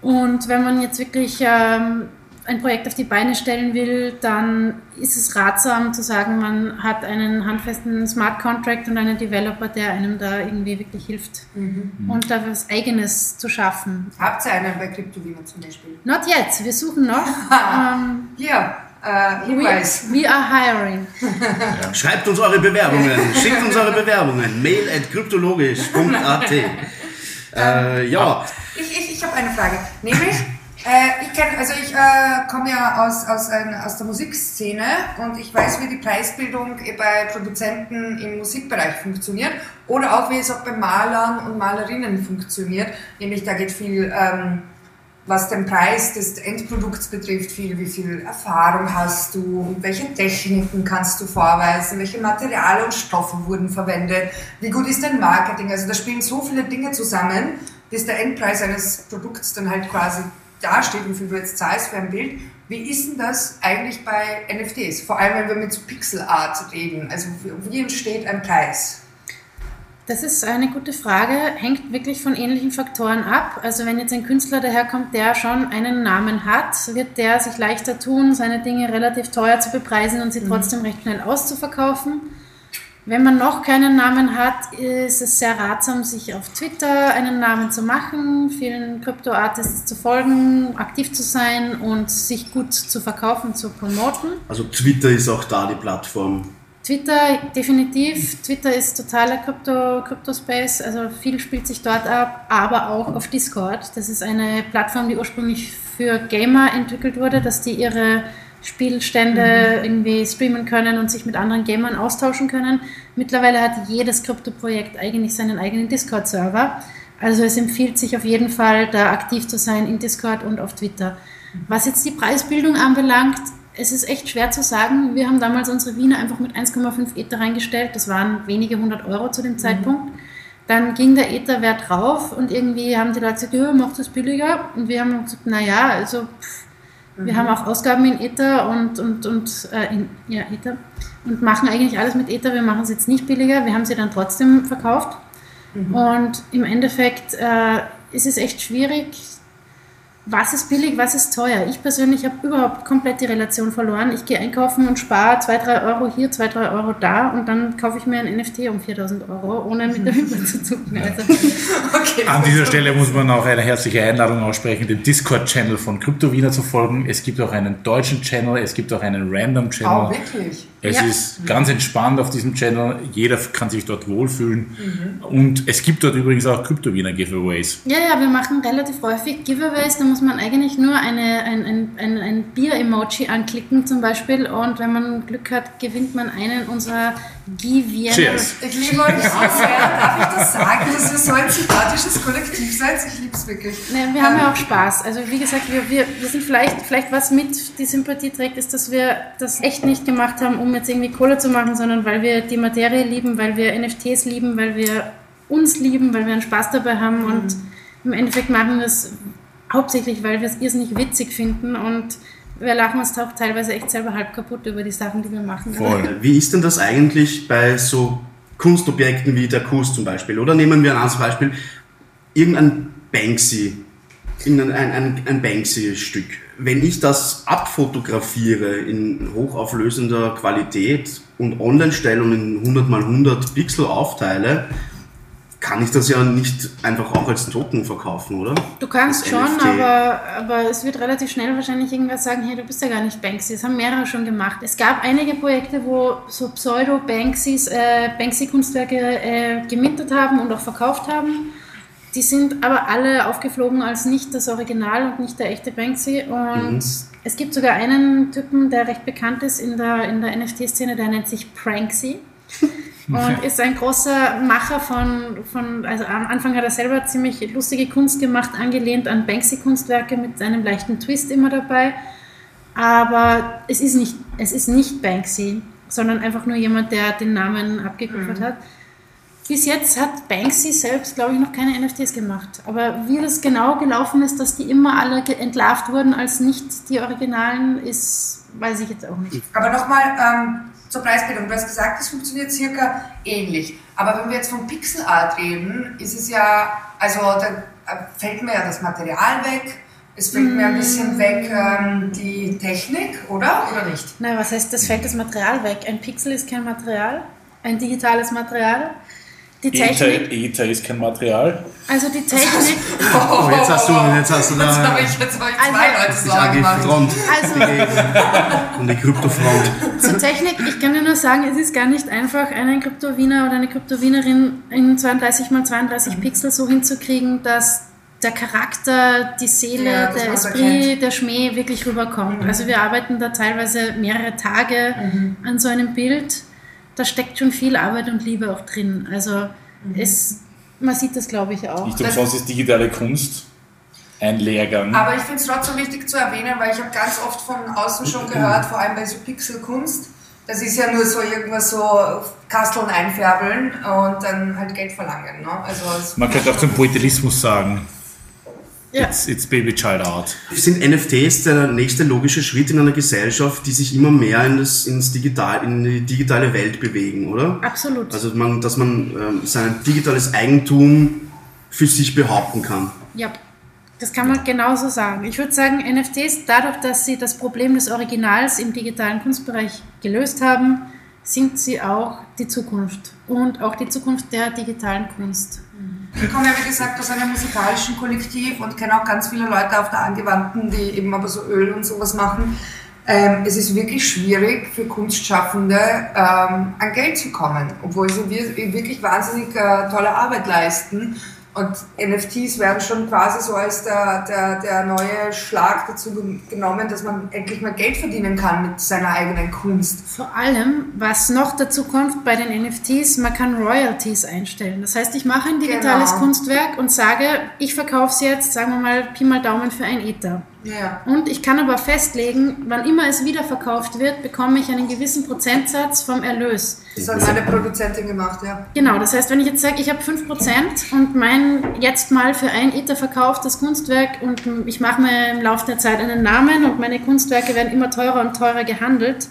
Und wenn man jetzt wirklich ähm, ein Projekt auf die Beine stellen will, dann ist es ratsam zu sagen, man hat einen handfesten Smart Contract und einen Developer, der einem da irgendwie wirklich hilft und da was Eigenes zu schaffen. Habt ihr einen bei Kryptowiener zum Beispiel? Not yet, wir suchen noch. ähm, Hier, äh, Hinweis. we, we are hiring. Schreibt uns eure Bewerbungen, schickt uns eure Bewerbungen. Mail at kryptologisch.at. Äh, ja, Ich, ich, ich habe eine Frage. Nämlich, äh, ich kenn, also ich äh, komme ja aus, aus, ein, aus der Musikszene und ich weiß, wie die Preisbildung eh bei Produzenten im Musikbereich funktioniert oder auch wie es auch bei Malern und Malerinnen funktioniert. Nämlich da geht viel, ähm, was den Preis des Endprodukts betrifft, viel, wie viel Erfahrung hast du, welche Techniken kannst du vorweisen, welche Materialien und Stoffe wurden verwendet, wie gut ist dein Marketing. Also da spielen so viele Dinge zusammen, bis der Endpreis eines Produkts dann halt quasi dasteht, wie viel du jetzt zahlst für ein Bild. Wie ist denn das eigentlich bei NFTs? Vor allem, wenn wir mit so Pixel Art reden. Also wie- wie entsteht ein Preis? Das ist eine gute Frage, hängt wirklich von ähnlichen Faktoren ab. Also wenn jetzt ein Künstler daherkommt, der schon einen Namen hat, wird der sich leichter tun, seine Dinge relativ teuer zu bepreisen und sie trotzdem recht schnell auszuverkaufen. Wenn man noch keinen Namen hat, ist es sehr ratsam, sich auf Twitter einen Namen zu machen, vielen Krypto-Artists zu folgen, aktiv zu sein und sich gut zu verkaufen, zu promoten. also Twitter ist auch da die Plattform. Twitter, definitiv. Twitter ist totaler Krypto, Krypto-Space, also viel spielt sich dort ab, aber auch auf Discord. Das ist eine Plattform, die ursprünglich für Gamer entwickelt wurde, dass die ihre Spielstände irgendwie streamen können und sich mit anderen Gamern austauschen können. Mittlerweile hat jedes Krypto-Projekt eigentlich seinen eigenen Discord-Server. Also es empfiehlt sich auf jeden Fall, da aktiv zu sein in Discord und auf Twitter. Was jetzt die Preisbildung anbelangt, es ist echt schwer zu sagen. Wir haben damals unsere Wiener einfach mit 1,5 Ether reingestellt. Das waren wenige hundert Euro zu dem Zeitpunkt. Dann ging der Etherwert rauf und irgendwie haben die Leute gesagt, ja, macht das billiger. Und wir haben gesagt, naja, also pff, wir haben auch Ausgaben in Ether und, und, und äh, in, ja, Ether und machen eigentlich alles mit Ether. Wir machen es jetzt nicht billiger. Wir haben sie dann trotzdem verkauft. Und im Endeffekt äh, ist es echt schwierig, was ist billig, was ist teuer. Ich persönlich habe überhaupt komplett die Relation verloren. Ich gehe einkaufen und spare 2, 3 Euro hier, 2, 3 Euro da und dann kaufe ich mir ein NFT um 4000 Euro, ohne mit der Wimper zu zucken. Also, Okay, An dieser Stelle muss man auch eine herzliche Einladung aussprechen, dem Discord-Channel von Crypto Wiener zu folgen. Es gibt auch einen deutschen Channel, es gibt auch einen Oh, Random-Channel. wirklich? Es Ja. ist ganz entspannt auf diesem Channel. Jeder kann sich dort wohlfühlen. Mhm. Und es gibt dort übrigens auch Crypto Wiener Giveaways. ja, ja, wir machen relativ häufig Giveaways. Da muss man eigentlich nur eine, ein, ein, ein, ein Bier-Emoji anklicken zum Beispiel und wenn man Glück hat, gewinnt man einen unserer Givier. Cheers. Ich liebe euch so sehr. Darf ich das sagen, dass ihr so ein sympathisches Kollektiv seid? Ich liebe es wirklich. Ne, wir haben ja auch Spaß. Also wie gesagt, wir, wir, wir sind vielleicht, vielleicht was mit die Sympathie trägt, ist, dass wir das echt nicht gemacht haben, um jetzt irgendwie Kohle zu machen, sondern weil wir die Materie lieben, weil wir NFTs lieben, weil wir uns lieben, weil wir einen Spaß dabei haben und im Endeffekt machen wir es hauptsächlich, weil wir es irrsinnig witzig finden und wir lachen uns auch teilweise echt selber halb kaputt über die Sachen, die wir machen. Voll. Wie ist denn das eigentlich bei so Kunstobjekten wie der Kus zum Beispiel? Oder nehmen wir ein anderes Beispiel, irgendein Banksy, ein, ein, ein Banksy-Stück. Wenn ich das abfotografiere in hochauflösender Qualität und online stelle und in 100 mal 100 Pixel aufteile, kann ich das ja nicht einfach auch als Token verkaufen, oder? Du kannst schon, aber, aber es wird relativ schnell wahrscheinlich irgendwer sagen, hey, du bist ja gar nicht Banksy. Das haben mehrere schon gemacht. Es gab einige Projekte, wo so Pseudo-Banksys äh, Banksy-Kunstwerke äh, gemintet haben und auch verkauft haben. Die sind aber alle aufgeflogen als nicht das Original und nicht der echte Banksy. Und es gibt sogar einen Typen, der recht bekannt ist in der, in der NFT-Szene, der nennt sich Pranksy. Und ist ein großer Macher von, von, also am Anfang hat er selber ziemlich lustige Kunst gemacht, angelehnt an Banksy-Kunstwerke mit einem leichten Twist immer dabei. Aber es ist nicht, es ist nicht Banksy, sondern einfach nur jemand, der den Namen abgekupfert hat. Bis jetzt hat Banksy selbst, glaube ich, noch keine NFTs gemacht. Aber wie das genau gelaufen ist, dass die immer alle entlarvt wurden als nicht die Originalen, ist, weiß ich jetzt auch nicht. Aber nochmal ähm, zur Preisbildung. Du hast gesagt, es funktioniert circa ähnlich. Aber wenn wir jetzt von Pixel Art reden, ist es ja, also da äh, fällt mir ja das Material weg, es fällt mir ein bisschen weg ähm, die Technik, oder? Oder nicht? Na, was heißt, das fällt das Material weg? Ein Pixel ist kein Material, ein digitales Material. Die Ether, Technik, Ether ist kein Material. also die Technik, Oh, jetzt hast du, jetzt hast du Jetzt da habe ich jetzt hab ich zwei Also- Leute die Sorgen gemacht. AG-Front also und die Kryptofront. zur Technik, ich kann dir nur sagen, es ist gar nicht einfach, einen Kryptowiener oder eine Kryptowienerin in 32 x 32 Pixel so hinzukriegen, dass der Charakter, die Seele, Ja, der Esprit, erkennt. der Schmäh wirklich rüberkommt. Also wir arbeiten da teilweise mehrere Tage an so einem Bild. Da steckt schon viel Arbeit und Liebe auch drin. Also es, man sieht das, glaube ich, auch. Nicht umsonst ist digitale Kunst ein Lehrgang. Aber ich finde es trotzdem wichtig zu erwähnen, weil ich habe ganz oft von außen schon gehört, vor allem bei so Pixelkunst, das ist ja nur so irgendwas so Kasteln einfärbeln und dann halt Geld verlangen. Ne? Also Man könnte auch zum Poetelismus sagen, Ja. it's, it's baby child art. Sind NFTs der nächste logische Schritt in einer Gesellschaft, die sich immer mehr in, das, ins Digital, in die digitale Welt bewegen, oder? Absolut. Also man, dass man ähm, sein digitales Eigentum für sich behaupten kann. Ja, das kann man genauso sagen. Ich würde sagen, NFTs, dadurch, dass sie das Problem des Originals im digitalen Kunstbereich gelöst haben, sind sie auch die Zukunft und auch die Zukunft der digitalen Kunst. Ich komme ja, wie gesagt, aus einem musikalischen Kollektiv und kenne auch ganz viele Leute auf der Angewandten, die eben aber so Öl und sowas machen. Ähm, es ist wirklich schwierig für Kunstschaffende ähm, an Geld zu kommen, obwohl sie wir- wirklich wahnsinnig äh, tolle Arbeit leisten. Und NFTs werden schon quasi so als der, der, der neue Schlag dazu ge- genommen, dass man endlich mal Geld verdienen kann mit seiner eigenen Kunst. Vor allem, was noch dazu kommt bei den NFTs, man kann Royalties einstellen. Das heißt, ich mache ein digitales Genau. Kunstwerk und sage, ich verkaufe es jetzt, sagen wir mal, Pi mal Daumen für ein Ether. Ja. Und ich kann aber festlegen, wann immer es wiederverkauft wird, bekomme ich einen gewissen Prozentsatz vom Erlös. Das hat meine Produzentin gemacht, ja. Genau, das heißt, wenn ich jetzt sage, ich habe 5% und mein jetzt mal für ein Ether verkauftes Kunstwerk und ich mache mir im Laufe der Zeit einen Namen und meine Kunstwerke werden immer teurer und teurer gehandelt,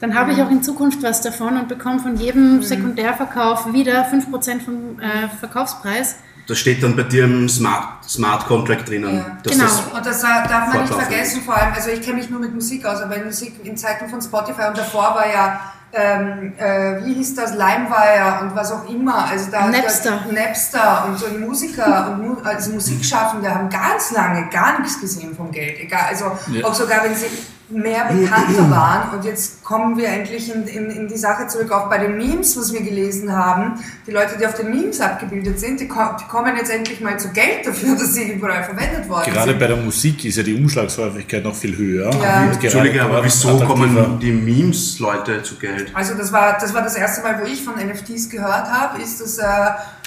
dann habe ich auch in Zukunft was davon und bekomme von jedem Sekundärverkauf wieder 5% vom äh, Verkaufspreis. Das steht dann bei dir im Smart, Smart Contract drinnen. Ja. dass Genau. das- Und das äh, darf man nicht vergessen, vor allem, also ich kenne mich nur mit Musik aus, aber in Musik in Zeiten von Spotify und davor war ja, ähm, äh, wie hieß das, LimeWire und was auch immer, also da Napster. Da, Napster und so Musiker und Mu also Musikschaffende haben ganz lange gar nichts gesehen vom Geld, egal, also Ja. auch sogar wenn sie mehr bekannter waren und jetzt kommen wir endlich in, in, in die Sache zurück, auch bei den Memes, was wir gelesen haben, die Leute, die auf den Memes abgebildet sind, die, ko die kommen jetzt endlich mal zu Geld dafür, dass sie überall verwendet worden Gerade sind. bei der Musik ist ja die Umschlagshäufigkeit noch viel höher. Ja. Entschuldige, aber wieso attraktiver. kommen die Memes-Leute zu Geld? Also das war, das war das erste Mal, wo ich von NFTs gehört habe, ist das, äh, äh,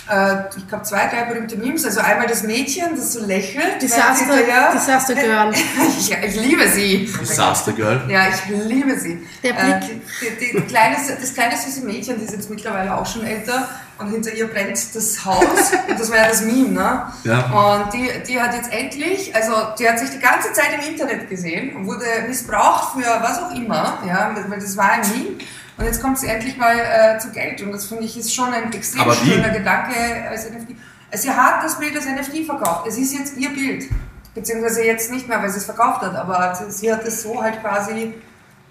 ich glaube, zwei, drei berühmte Memes. Also einmal das Mädchen, das so lächelt. Disaster, Disaster Girl. ich, ich liebe sie. Disaster Girl. Ja, ich liebe sie. Der Äh, Blick. die, die, die kleine, das kleine süße Mädchen, die ist jetzt mittlerweile auch schon älter und hinter ihr brennt das Haus. und das war ja das Meme, ne? Ja. Und die, die hat jetzt endlich, also die hat sich die ganze Zeit im Internet gesehen und wurde missbraucht für was auch immer, ja, weil das war ein Meme. Und jetzt kommt sie endlich mal äh, zu Geld und das finde ich ist schon ein extrem Aber schöner Gedanke als NFT. Sie hat das Bild als NFT verkauft. Es ist jetzt ihr Bild. Beziehungsweise jetzt nicht mehr, weil sie es verkauft hat, aber sie, hat es so halt quasi.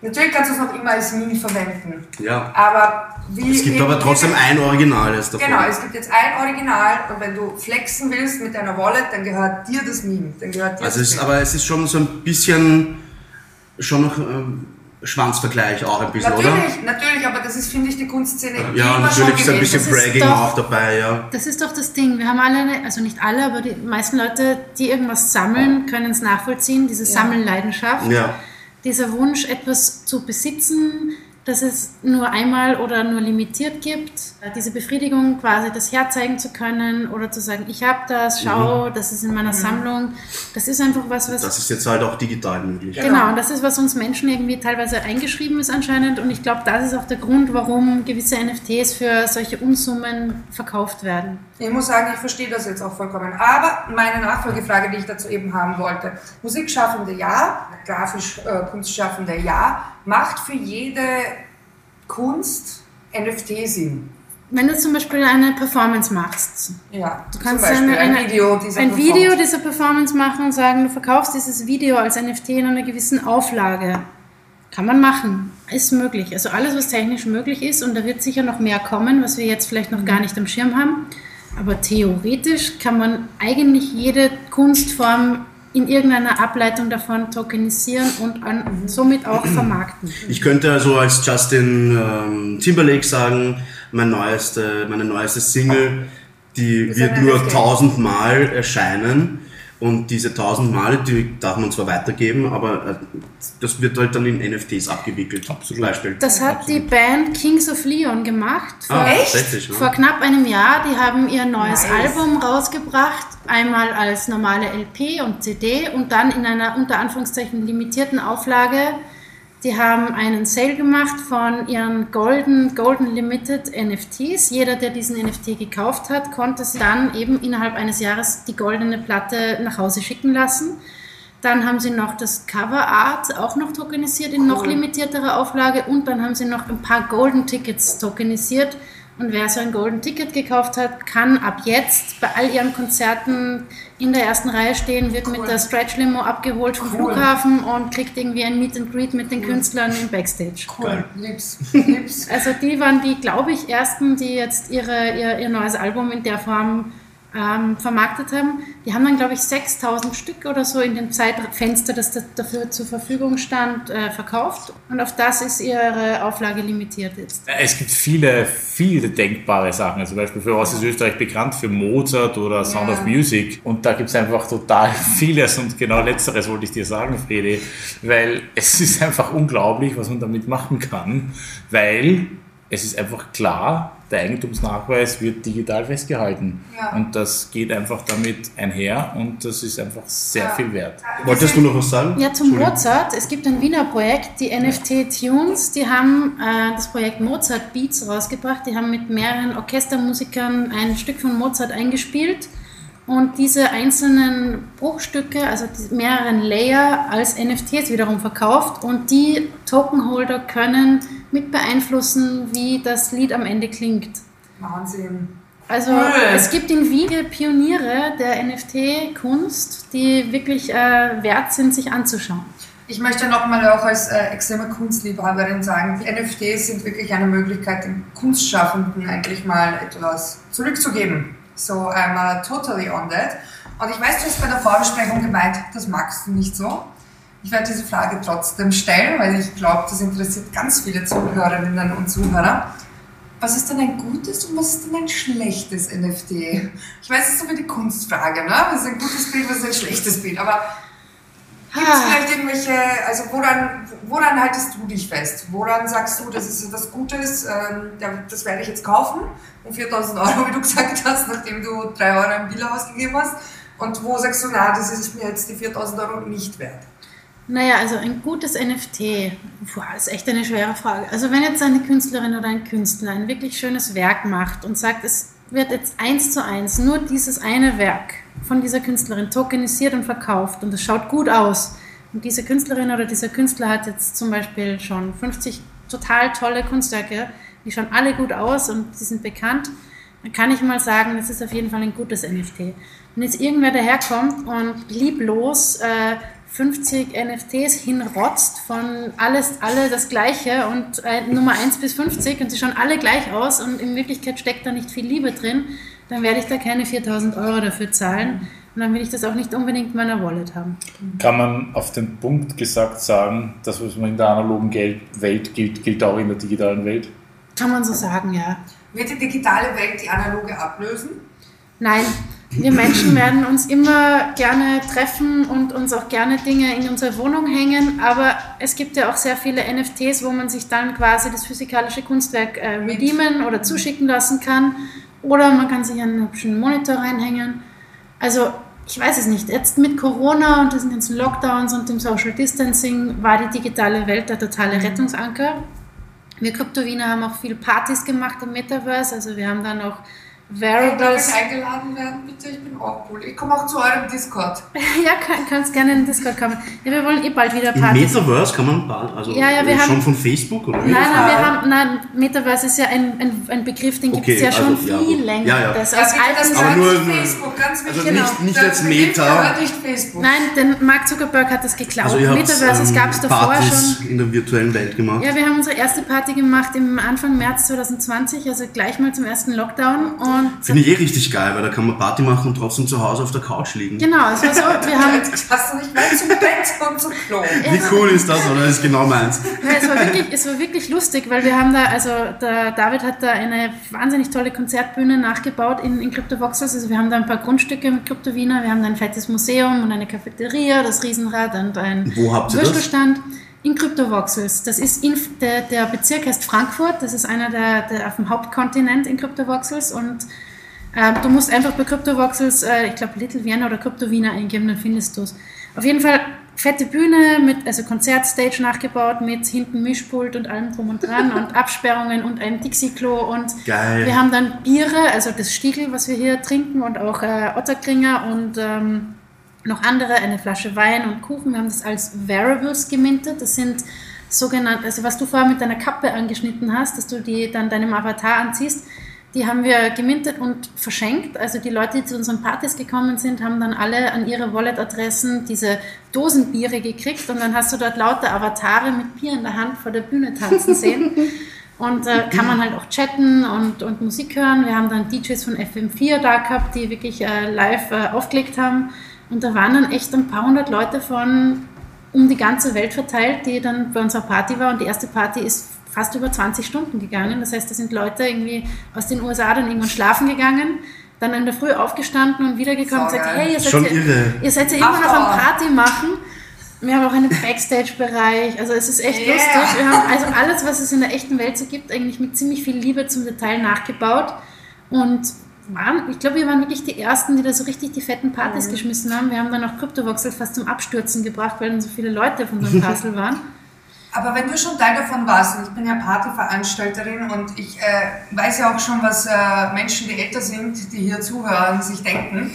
Natürlich kannst du es noch immer als Meme verwenden. Ja. Aber wie. Es gibt aber trotzdem ein Originales davon. Genau, es gibt jetzt ein Original und wenn du flexen willst mit deiner Wallet, dann gehört dir das Meme. Dann gehört dir Also das ist, Bild. aber es ist schon so ein bisschen, schon noch ähm, Schwanzvergleich auch ein bisschen, oder? Natürlich, natürlich, aber das ist, finde ich, die Kunstszene Ja, immer schon natürlich ist ein bisschen Das ist Bragging doch- auch dabei, ja. Das ist doch das Ding. Wir haben alle, eine, also nicht alle, aber die meisten Leute, die irgendwas sammeln, können es nachvollziehen, diese Sammelleidenschaft. Ja. Dieser Wunsch, etwas zu besitzen, das es nur einmal oder nur limitiert gibt. Diese Befriedigung, quasi das herzeigen zu können oder zu sagen, ich habe das, schau, das ist in meiner Sammlung. Das ist einfach was, was Mhm. Das ist jetzt halt auch digital möglich. Genau, und das ist, was uns Menschen irgendwie teilweise eingeschrieben ist anscheinend. Und ich glaube, das ist auch der Grund, warum gewisse NFTs für solche Unsummen verkauft werden. Ich muss sagen, ich verstehe das jetzt auch vollkommen. Aber meine Nachfolgefrage, die ich dazu eben haben wollte. Musikschaffende ja, grafisch äh, Kunstschaffende ja, macht für jede Kunst NFT Sinn. Wenn du zum Beispiel eine Performance machst, Ja, du kannst eine, ein Video dieser ein Performance. Video dieser Performance machen und sagen, du verkaufst dieses Video als NFT in einer gewissen Auflage. Kann man machen, ist möglich. Also alles, was technisch möglich ist, und da wird sicher noch mehr kommen, was wir jetzt vielleicht noch gar nicht am Schirm haben. Aber theoretisch kann man eigentlich jede Kunstform in irgendeiner Ableitung davon tokenisieren und an, somit auch vermarkten. Ich könnte also als Justin ähm, Timberlake sagen, mein neueste, meine neueste Single, die Das wird nur tausendmal erscheinen. Und diese tausend Male, die darf man zwar weitergeben, aber äh, das wird halt dann in NFTs abgewickelt. Absolut. Beispiel. Das hat die Band Kings of Leon gemacht. Vor, Ah, Echt? vor knapp einem Jahr. Die haben ihr neues Nice. Album rausgebracht. Einmal als normale LP und CD und dann in einer unter Anführungszeichen limitierten Auflage. Die haben einen Sale gemacht von ihren Golden, Golden Limited NFTs. Jeder, der diesen NFT gekauft hat, konnte dann eben innerhalb eines Jahres die goldene Platte nach Hause schicken lassen. Dann haben sie noch das Cover Art auch noch tokenisiert in noch Cool. limitierterer Auflage und dann haben sie noch ein paar Golden Tickets tokenisiert. Und wer so ein Golden Ticket gekauft hat, kann ab jetzt bei all ihren Konzerten in der ersten Reihe stehen, wird mit der Stretch Limo abgeholt vom Cool. Flughafen und kriegt irgendwie ein Meet and Greet mit den Künstlern im Backstage. Cool, lieb's, lieb's. Also die waren die, glaube ich, ersten, die jetzt ihre, ihr, ihr neues Album in der Form ähm, vermarktet haben. Die haben dann, glaube ich, 6000 Stück oder so in dem Zeitfenster, das da- dafür zur Verfügung stand, äh, verkauft. Und auf das ist ihre Auflage limitiert jetzt. Es gibt viele, viele denkbare Sachen. Also zum Beispiel für was ist Österreich bekannt? Für Mozart oder Sound Ja. of Music. Und da gibt es einfach total vieles. Und genau letzteres wollte ich dir sagen, Fredi. Weil es ist einfach unglaublich, was man damit machen kann. Weil es ist einfach klar, der Eigentumsnachweis wird digital festgehalten. Ja. Und das geht einfach damit einher und das ist einfach sehr Ja. viel wert. Wolltest du noch was sagen? Ja, zum. Mozart. Es gibt ein Wiener Projekt, die NFT Tunes. Die haben äh, das Projekt Mozart Beats rausgebracht. Die haben mit mehreren Orchestermusikern ein Stück von Mozart eingespielt und diese einzelnen Bruchstücke, also mehreren Layer, als NFTs wiederum verkauft. Und die Tokenholder können mit beeinflussen, wie das Lied am Ende klingt. Wahnsinn. Also Cool. es gibt in Wien Pioniere der NFT-Kunst, die wirklich äh, wert sind, sich anzuschauen. Ich möchte nochmal auch als äh, extreme Kunstliebhaberin sagen, die NFTs sind wirklich eine Möglichkeit, den Kunstschaffenden eigentlich mal etwas zurückzugeben. So, I'm uh, totally on that. Und ich weiß, du hast bei der Vorbesprechung gemeint, das magst du nicht so. Ich werde diese Frage trotzdem stellen, weil ich glaube, das interessiert ganz viele Zuhörerinnen und Zuhörer. Was ist denn ein gutes und was ist denn ein schlechtes NFT? Ich weiß, es ist so wie die Kunstfrage, ne? Was ist ein gutes Bild, was ist ein schlechtes Bild? Aber Gibt es Ah. vielleicht irgendwelche, also woran, woran haltest du dich fest? Woran sagst du, das ist etwas Gutes, ähm, ja, das werde ich jetzt kaufen um 4000 Euro, wie du gesagt hast, nachdem du 3 Euro im Villa ausgegeben hast? Und wo sagst du, na, das ist mir jetzt die 4000 Euro nicht wert? Naja, also ein gutes NFT, boah, ist echt eine schwere Frage. Also wenn jetzt eine Künstlerin oder ein Künstler ein wirklich schönes Werk macht und sagt, es wird jetzt eins zu eins nur dieses eine Werk von dieser Künstlerin tokenisiert und verkauft und es schaut gut aus und diese Künstlerin oder dieser Künstler hat jetzt zum Beispiel schon 50 total tolle Kunstwerke, die schauen alle gut aus und die sind bekannt, dann kann ich mal sagen, das ist auf jeden Fall ein gutes NFT. Wenn jetzt irgendwer daherkommt und lieblos äh, 50 NFTs hinrotzt von alles, alle das Gleiche und äh, Nummer 1 bis 50 und sie schauen alle gleich aus und in Wirklichkeit steckt da nicht viel Liebe drin, dann werde ich da keine 4000 Euro dafür zahlen und dann will ich das auch nicht unbedingt in meiner Wallet haben. Kann man auf den Punkt gesagt sagen, das, was man in der analogen Welt gilt, gilt auch in der digitalen Welt? Kann man so sagen, ja. Wird die digitale Welt die analoge ablösen? Nein, wir Menschen werden uns immer gerne treffen und uns auch gerne Dinge in unsere Wohnung hängen, aber es gibt ja auch sehr viele NFTs, wo man sich dann quasi das physikalische Kunstwerk äh, redeemen oder zuschicken lassen kann oder man kann sich einen hübschen Monitor reinhängen. Also ich weiß es nicht. Jetzt mit Corona und diesen ganzen Lockdowns und dem Social Distancing war die digitale Welt der totale Rettungsanker. Wir Kryptowiener haben auch viel Partys gemacht im Metaverse, also wir haben dann auch Darf Variables. ich eingeladen werden, bitte? Ich bin auch cool. Ich komme auch zu eurem Discord. Ja, kann, kannst gerne in den Discord kommen. Ja, wir wollen eh bald wieder Im Partys. Metaverse kann man, ba- also Ja, ja, wir schon haben- von Facebook oder? Nein, nein, wir haben, nein, Metaverse ist ja ein, ein, ein Begriff, den gibt es Okay, ja schon also, ja, viel länger. Ja, ja. Das Ja, aus alten Aber sagt nur- nicht Facebook, ganz wichtig. also nicht- nicht Der als Meta. nicht Facebook. Nein, denn Mark Zuckerberg hat das geklaut. Also ihr habt Metaverse ähm, gab es davor Partys schon. in der virtuellen Welt gemacht. Ja, wir haben unsere erste Party gemacht im Anfang März 2020, also gleich mal zum ersten Lockdown. Und Finde ich eh richtig geil, weil da kann man Party machen und trotzdem zu Hause auf der Couch liegen. genau, es war so, wir haben Jetzt hast du nicht mehr zum Bett und zum Klo. Wie cool ist das, oder? Das ist genau meins. Ja, es, war wirklich, es war wirklich lustig, weil wir haben da, also der David hat da eine wahnsinnig tolle Konzertbühne nachgebaut in, in Kryptovoxels. Also wir haben da ein paar Grundstücke mit Krypto Wiener, wir haben da ein fettes Museum und eine Cafeteria, das Riesenrad und ein Wo habt ihr das? In Kryptovoxels. Das ist in, der, der Bezirk heißt Frankfurt, das ist einer der, der auf dem Hauptkontinent in Kryptovoxels und ähm, du musst einfach bei Kryptovoxels, äh, ich glaube Little Vienna oder Krypto Wiener eingeben, dann findest du es. Auf jeden Fall fette Bühne mit, also Konzertstage nachgebaut mit hinten Mischpult und allem drum und dran und Absperrungen und ein Dixie-Klo und Geil. wir haben dann Biere, also das Stiegel, was wir hier trinken und auch äh, Otterkringer und ähm, noch andere, eine Flasche Wein und Kuchen. Wir haben das als Variables gemintet. Das sind sogenannte, also was du vorher mit deiner Kappe angeschnitten hast, dass du die dann deinem Avatar anziehst, die haben wir gemintet und verschenkt. Also die Leute, die zu unseren Partys gekommen sind, haben dann alle an ihre Wallet-Adressen diese Dosenbiere gekriegt und dann hast du dort lauter Avatare mit Bier in der Hand vor der Bühne tanzen sehen. Und äh, kann man halt auch chatten und, und Musik hören. Wir haben dann DJs von FM4 da gehabt, die wirklich äh, live äh, aufgelegt haben. Und da waren dann echt ein paar hundert Leute von um die ganze Welt verteilt, die dann bei unserer Party war. Und die erste Party ist fast über 20 Stunden gegangen. Das heißt, da sind Leute irgendwie aus den USA dann irgendwann schlafen gegangen, dann in der Früh aufgestanden und wiedergekommen und gesagt, hey, ihr seid, Schon ja, irre. ihr seid ja immer noch am. Party machen. Wir haben auch einen Backstage-Bereich, also es ist echt Yeah. lustig. Wir haben also alles, was es in der echten Welt so gibt, eigentlich mit ziemlich viel Liebe zum Detail nachgebaut. Und waren, ich glaube, wir waren wirklich die Ersten, die da so richtig die fetten Partys geschmissen haben. Wir haben dann auch Kryptovoxel fast zum Abstürzen gebracht, weil dann so viele Leute von unserem Castle waren. Aber wenn du schon Teil davon warst, und ich bin ja Partyveranstalterin und ich äh, weiß ja auch schon, was äh, Menschen, die älter sind, die hier zuhören, sich denken.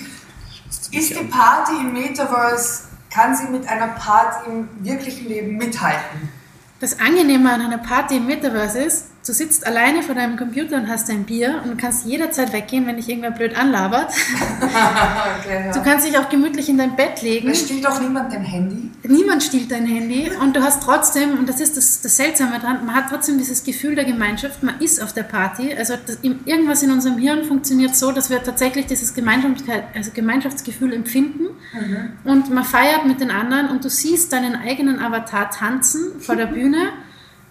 Ist die Party im Metaverse, kann sie mit einer Party im wirklichen Leben mithalten? Das Angenehme an einer Party im Metaverse ist, Du sitzt alleine vor deinem Computer und hast dein Bier und kannst jederzeit weggehen, wenn dich irgendwer blöd anlabert. okay, ja. Du kannst dich auch gemütlich in dein Bett legen. Da stiehlt doch niemand dein Handy. Niemand stiehlt dein Handy und du hast trotzdem, und das ist das, das Seltsame dran, man hat trotzdem dieses Gefühl der Gemeinschaft, man ist auf der Party. Also das, irgendwas in unserem Hirn funktioniert so, dass wir tatsächlich dieses Gemeinschaftsgefühl, also Gemeinschaftsgefühl empfinden mhm. und man feiert mit den anderen und du siehst deinen eigenen Avatar tanzen vor der Bühne.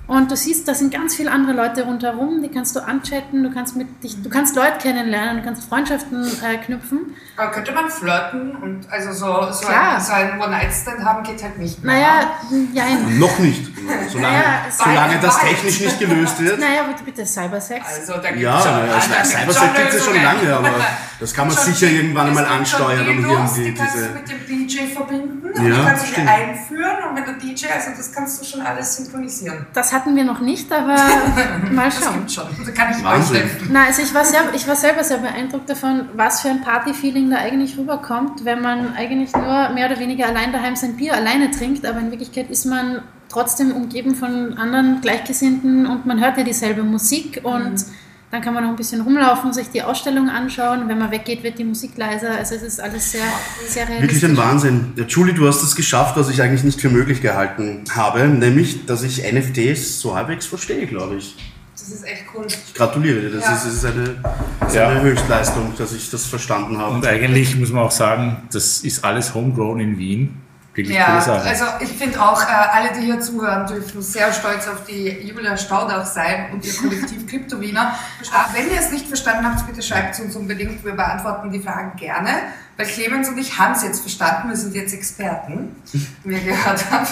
Und du siehst, da sind ganz viele andere Leute rundherum, die kannst du anchatten, du kannst mit dich, du kannst Leute kennenlernen, du kannst Freundschaften äh, knüpfen. Aber könnte man flirten und also so, so ein, so ein One-Night-Stand haben geht halt nicht mehr. Naja, ja, noch nicht. Solange, naja, solange das technisch nicht gelöst wird. Naja, bitte, bitte Cybersex. Also, da gibt's ja, schon, naja, Cybersex gibt es ja schon lange, aber das kann man sicher irgendwann einmal ansteuern und irgendwie die kannst diese. Du mit dem DJ verbinden und ja, kannst du einführen und wenn du DJ, also das kannst du schon alles synchronisieren. Das hatten wir noch nicht, aber mal schauen. Das schon. Da kann ich Wahnsinn. Na, also ich war, sehr, ich war selber sehr beeindruckt davon, was für ein Party-Feeling da eigentlich rüberkommt, wenn man eigentlich nur mehr oder weniger allein daheim sein Bier alleine trinkt, aber in Wirklichkeit ist man trotzdem umgeben von anderen Gleichgesinnten und man hört ja dieselbe Musik und mhm. Dann kann man noch ein bisschen rumlaufen, sich die Ausstellung anschauen. Wenn man weggeht, wird die Musik leiser. Also es ist alles sehr, sehr realistisch. Wirklich ein Wahnsinn. Ja, Julie, du hast es geschafft, was ich eigentlich nicht für möglich gehalten habe, nämlich, dass ich NFTs so halbwegs verstehe, glaube ich. Das ist echt cool. Ich gratuliere dir. Das, ja. ist, ist, eine, das ja. eine Höchstleistung, dass ich das verstanden habe. Und eigentlich muss man auch sagen, das ist alles homegrown in Wien. Wirklich ja, also ich finde auch, äh, alle, die hier zuhören, dürfen sehr stolz auf die Julia Staudach sein und ihr Kollektiv Kryptowiener. Äh, wenn ihr es nicht verstanden habt, bitte schreibt es uns unbedingt. Wir beantworten die Fragen gerne, weil Clemens und ich haben es jetzt verstanden. Wir sind jetzt Experten, wie ihr gehört habt.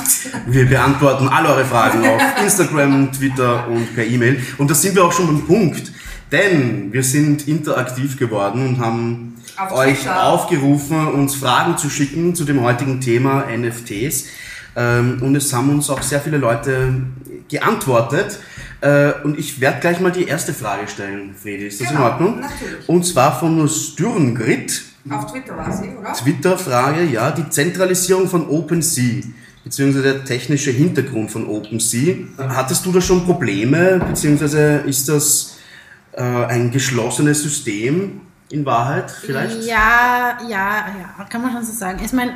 Wir beantworten alle eure Fragen auf Instagram, Twitter und per E-Mail. Und da sind wir auch schon beim Punkt. Denn wir sind interaktiv geworden und haben Auf euch Twitter. aufgerufen, uns Fragen zu schicken zu dem heutigen Thema NFTs. Ähm, und es haben uns auch sehr viele Leute geantwortet. Äh, und ich werde gleich mal die erste Frage stellen, Fredi. Ist das genau, in Ordnung? Natürlich. Und zwar von Stürngrit. Auf Twitter war sie, oder? Twitter-Frage, ja. Die Zentralisierung von OpenSea beziehungsweise der technische Hintergrund von OpenSea. Hattest du da schon Probleme, beziehungsweise ist das äh, ein geschlossenes System in Wahrheit vielleicht? Ja, ja, ja, kann man schon so sagen. Ich meine,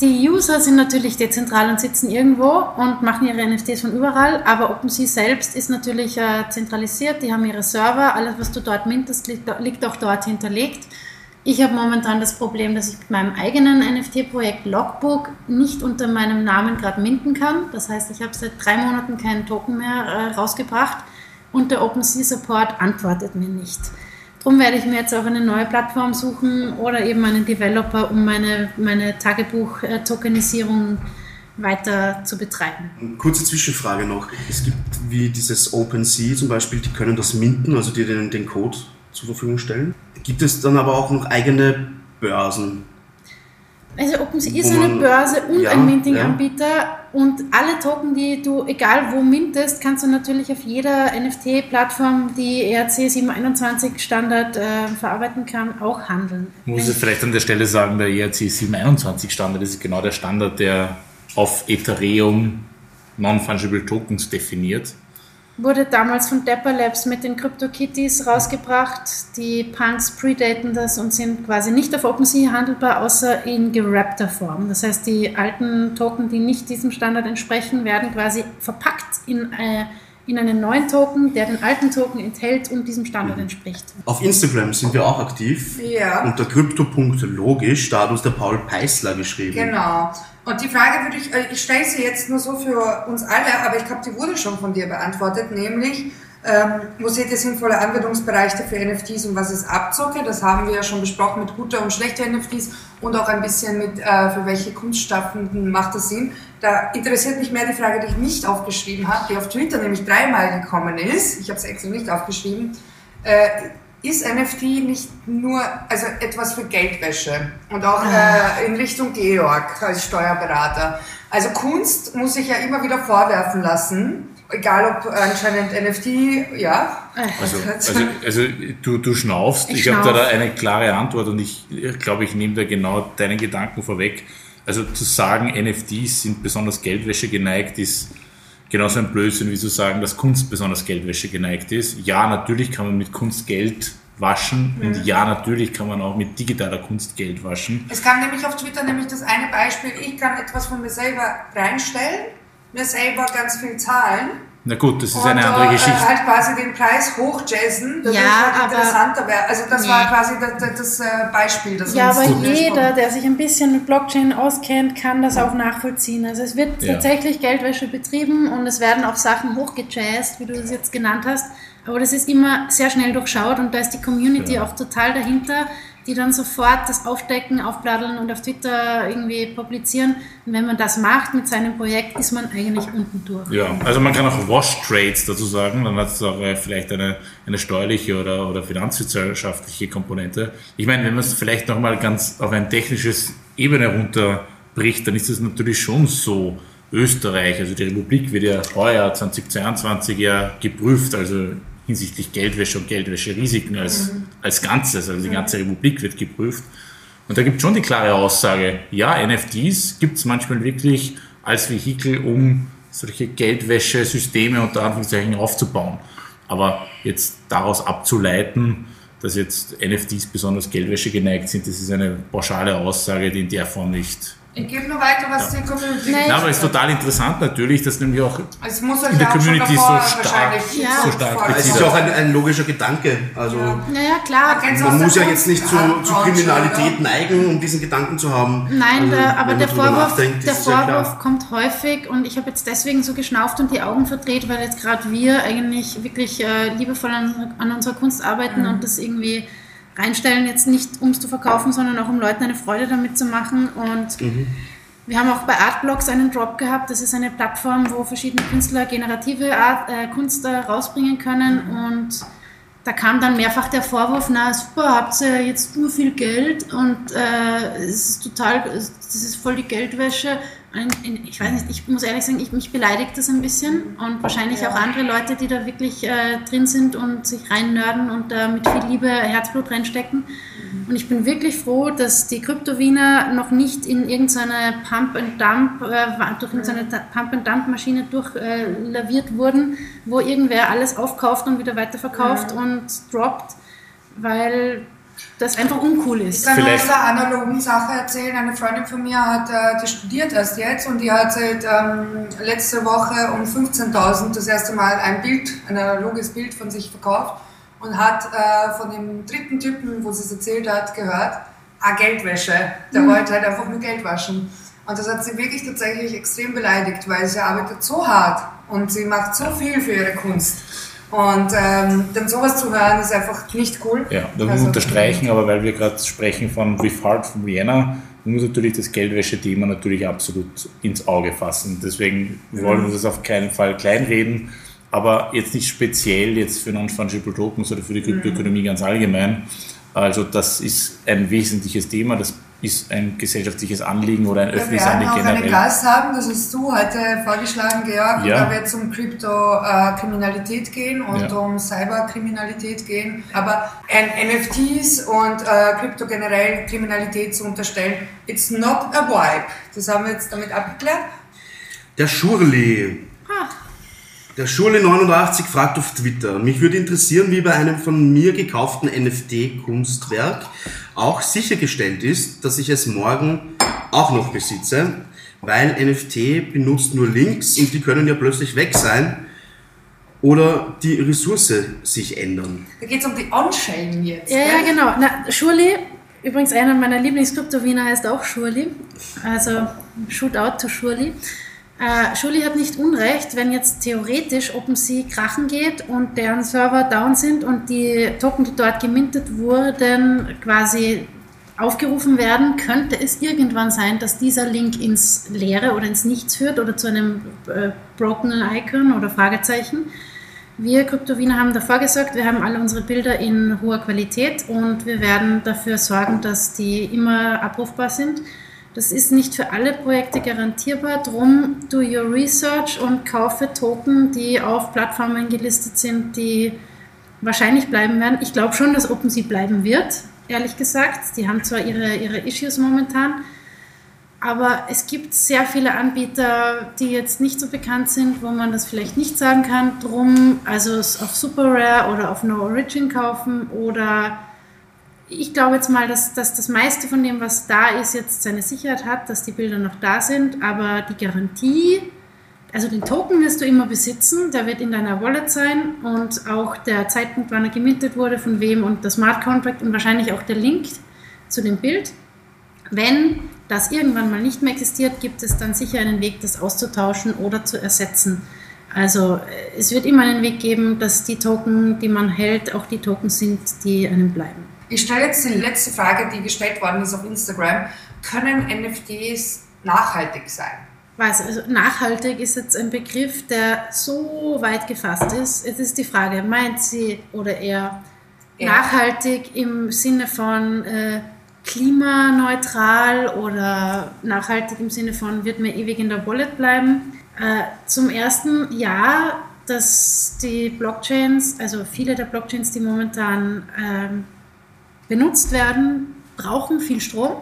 die User sind natürlich dezentral und sitzen irgendwo und machen ihre NFTs von überall, aber OpenSea selbst ist natürlich äh, zentralisiert, die haben ihre Server, alles was du dort mintest, liegt, liegt auch dort hinterlegt. Ich habe momentan das Problem, dass ich mit meinem eigenen NFT-Projekt Logbook nicht unter meinem Namen gerade minten kann. Das heißt, ich habe seit drei Monaten keinen Token mehr äh, rausgebracht und der OpenSea Support antwortet mir nicht. Darum werde ich mir jetzt auch eine neue Plattform suchen oder eben einen Developer, um meine, meine Tagebuch-Tokenisierung weiter zu betreiben. Kurze Zwischenfrage noch. Es gibt wie dieses OpenSea zum Beispiel, die können das minten, also die den, den Code zur Verfügung stellen. Gibt es dann aber auch noch eigene Börsen, also OpenSea ist eine Börse und ja, ein Minting-Anbieter ja. Und alle Token, die du, egal wo mintest, kannst du natürlich auf jeder NFT-Plattform, die ERC 721 Standard äh, verarbeiten kann, auch handeln. Muss ich vielleicht an der Stelle sagen, der ERC 721 Standard ist genau der Standard, der auf Ethereum Non-Fungible Tokens definiert wurde damals von Dapper Labs mit den CryptoKitties rausgebracht. Die Punks predaten das und sind quasi nicht auf OpenSea handelbar, außer in gerappter Form. Das heißt, die alten Token, die nicht diesem Standard entsprechen, werden quasi verpackt in, äh, in einen neuen Token, der den alten Token enthält und diesem Standard entspricht. Auf Instagram sind wir auch aktiv. Ja. Unter crypto.logisch, da hat uns der Paul Peißler geschrieben. Genau. Und die Frage würde ich, äh, ich stelle sie jetzt nur so für uns alle, aber ich glaube, die wurde schon von dir beantwortet, nämlich, ähm, wo seht ihr sinnvolle Anwendungsbereiche für NFTs und was ist Abzocke? Das haben wir ja schon besprochen mit guter und schlechter NFTs und auch ein bisschen mit, äh, für welche Kunstschaffenden macht das Sinn. Da interessiert mich mehr die Frage, die ich nicht aufgeschrieben habe, die auf Twitter nämlich dreimal gekommen ist. Ich habe es extra nicht aufgeschrieben. Äh, ist NFT nicht nur also etwas für Geldwäsche und auch ah. äh, in Richtung Georg als Steuerberater. Also Kunst muss ich ja immer wieder vorwerfen lassen, egal ob anscheinend NFT, ja. Also, also, also du, du schnaufst, ich, ich habe da eine klare Antwort und ich glaube, ich nehme da genau deinen Gedanken vorweg. Also zu sagen, NFTs sind besonders Geldwäsche geneigt, ist genauso ein Blödsinn wie zu sagen, dass Kunst besonders Geldwäsche geneigt ist. Ja, natürlich kann man mit Kunst Geld waschen mhm. und ja, natürlich kann man auch mit digitaler Kunst Geld waschen. Es kam nämlich auf Twitter nämlich das eine Beispiel, ich kann etwas von mir selber reinstellen, mir selber ganz viel zahlen na gut, das ist und, eine andere äh, Geschichte. halt quasi den Preis hochjazzen, das ja, halt interessanter wäre. Also das nee. war quasi das, das, äh, Beispiel. Das ja, aber jeder, der sich ein bisschen mit Blockchain auskennt, kann das auch nachvollziehen. Also es wird ja. tatsächlich Geldwäsche betrieben und es werden auch Sachen hochgejazzt, wie du das jetzt genannt hast. Aber das ist immer sehr schnell durchschaut und da ist die Community ja. auch total dahinter die dann sofort das aufdecken, aufbladdeln und auf Twitter irgendwie publizieren. Und wenn man das macht mit seinem Projekt, ist man eigentlich unten durch. Ja, also man kann auch Wash-Trades dazu sagen, dann hat es auch äh, vielleicht eine, eine steuerliche oder, oder finanzwirtschaftliche Komponente. Ich meine, wenn man es vielleicht nochmal ganz auf ein technisches Ebene runterbricht, dann ist es natürlich schon so, Österreich, also die Republik wird ja heuer 2022 ja geprüft, also hinsichtlich Geldwäsche und Geldwäscherisiken als, mhm. als Ganzes. Also die ganze Republik wird geprüft. Und da gibt es schon die klare Aussage, ja, NFTs gibt es manchmal wirklich als Vehikel, um solche Geldwäschesysteme unter Anführungszeichen aufzubauen. Aber jetzt daraus abzuleiten, dass jetzt NFTs besonders Geldwäsche geneigt sind, das ist eine pauschale Aussage, die in der Form nicht ich gebe nur weiter, was ja. die Community Nein, aber es ist total interessant natürlich, dass nämlich auch es muss in der Community so stark, ja. so stark Es ist ja auch ein, ein, logischer Gedanke. Also ja. Naja, klar. Man, man muss ja jetzt nicht zu, zu Kriminalität neigen, um diesen Gedanken zu haben. Nein, also, der, aber der Vorwurf, der Vorwurf kommt häufig und ich habe jetzt deswegen so geschnauft und die Augen verdreht, weil jetzt gerade wir eigentlich wirklich äh, liebevoll an, an, unserer Kunst arbeiten mhm. und das irgendwie reinstellen, jetzt nicht um es zu verkaufen, sondern auch um Leuten eine Freude damit zu machen. Und mhm. wir haben auch bei Artblocks einen Drop gehabt. Das ist eine Plattform, wo verschiedene Künstler generative Art, äh, Kunst rausbringen können. Mhm. Und da kam dann mehrfach der Vorwurf, na super, habt ihr jetzt nur viel Geld und äh, es ist total, das ist voll die Geldwäsche ich weiß nicht, ich muss ehrlich sagen, ich, mich beleidigt das ein bisschen und wahrscheinlich ja. auch andere Leute, die da wirklich äh, drin sind und sich reinnörden und da mit viel Liebe Herzblut reinstecken. Mhm. Und ich bin wirklich froh, dass die Kryptowiener noch nicht in irgendeine Pump-and-Dump, äh, durch irgendeine Pump-and-Dump-Maschine durchlaviert äh, wurden, wo irgendwer alles aufkauft und wieder weiterverkauft ja. und droppt, weil das einfach uncool ist. Ich kann Vielleicht. nur eine analogen Sache erzählen. Eine Freundin von mir hat, äh, die studiert erst jetzt und die hat seit ähm, letzter Woche um 15.000 das erste Mal ein Bild, ein analoges Bild von sich verkauft und hat äh, von dem dritten Typen, wo sie es erzählt hat, gehört, ah, Geldwäsche. Der mhm. wollte halt einfach nur Geld waschen. Und das hat sie wirklich tatsächlich extrem beleidigt, weil sie arbeitet so hart und sie macht so viel für ihre Kunst. Und ähm, dann sowas zu hören, ist einfach nicht cool. Ja, da muss also, unterstreichen, aber weil wir gerade sprechen von With Heart von Vienna, muss natürlich das Geldwäsche-Thema natürlich absolut ins Auge fassen. Deswegen wollen wir das auf keinen Fall kleinreden, aber jetzt nicht speziell jetzt für Non-Fungible Tokens oder für die Kryptoökonomie ganz allgemein. Also das ist ein wesentliches Thema, das ist ein gesellschaftliches Anliegen oder ein öffentliches Anliegen generell. Wir werden auch einen Gast haben, das hast du heute vorgeschlagen, Georg, ja. da wird es um Krypto-Kriminalität gehen und ja. um Cyberkriminalität gehen. Aber NFTs und äh, Krypto generell Kriminalität zu unterstellen, it's not a vibe. Das haben wir jetzt damit abgeklärt. Der Schurli. Ah. Der Schule89 fragt auf Twitter, mich würde interessieren, wie bei einem von mir gekauften NFT-Kunstwerk auch sichergestellt ist, dass ich es morgen auch noch besitze, weil NFT benutzt nur Links und die können ja plötzlich weg sein oder die Ressource sich ändern. Da geht es um die On-Chain jetzt. Ja, ja, genau. Na, Schurli, übrigens einer meiner Lieblingskryptowiener heißt auch Schurli, also Shootout to Schurli. Äh, Schuli hat nicht unrecht, wenn jetzt theoretisch OpenSea krachen geht und deren Server down sind und die Token, die dort gemintet wurden, quasi aufgerufen werden, könnte es irgendwann sein, dass dieser Link ins Leere oder ins Nichts führt oder zu einem äh, broken Icon oder Fragezeichen. Wir Kryptowiener haben davor gesagt, wir haben alle unsere Bilder in hoher Qualität und wir werden dafür sorgen, dass die immer abrufbar sind. Das ist nicht für alle Projekte garantierbar. Drum do your research und kaufe Token, die auf Plattformen gelistet sind, die wahrscheinlich bleiben werden. Ich glaube schon, dass OpenSea bleiben wird, ehrlich gesagt. Die haben zwar ihre, ihre Issues momentan, Aber es gibt sehr viele Anbieter, die jetzt nicht so bekannt sind, wo man das vielleicht nicht sagen kann. Drum, also es auf Super Rare oder auf No Origin kaufen oder ich glaube jetzt mal, dass, dass das meiste von dem, was da ist, jetzt seine Sicherheit hat, dass die Bilder noch da sind, aber die Garantie, also den Token wirst du immer besitzen, der wird in deiner Wallet sein und auch der Zeitpunkt, wann er gemintet wurde, von wem und das Smart Contract und wahrscheinlich auch der Link zu dem Bild. Wenn das irgendwann mal nicht mehr existiert, gibt es dann sicher einen Weg, das auszutauschen oder zu ersetzen. Also äh, es wird immer einen Weg geben, dass die Token, die man hält, auch die Token sind, die einem bleiben. Ich stelle jetzt die letzte Frage, die gestellt worden ist auf Instagram. Können NFTs nachhaltig sein? Was, also nachhaltig ist jetzt ein Begriff, der so weit gefasst ist. Es ist die Frage, meint sie oder eher ja. nachhaltig im Sinne von äh, klimaneutral oder nachhaltig im Sinne von wird mir ewig in der Wallet bleiben? Äh, zum ersten, ja, dass die Blockchains, also viele der Blockchains, die momentan ähm, benutzt werden, brauchen viel Strom.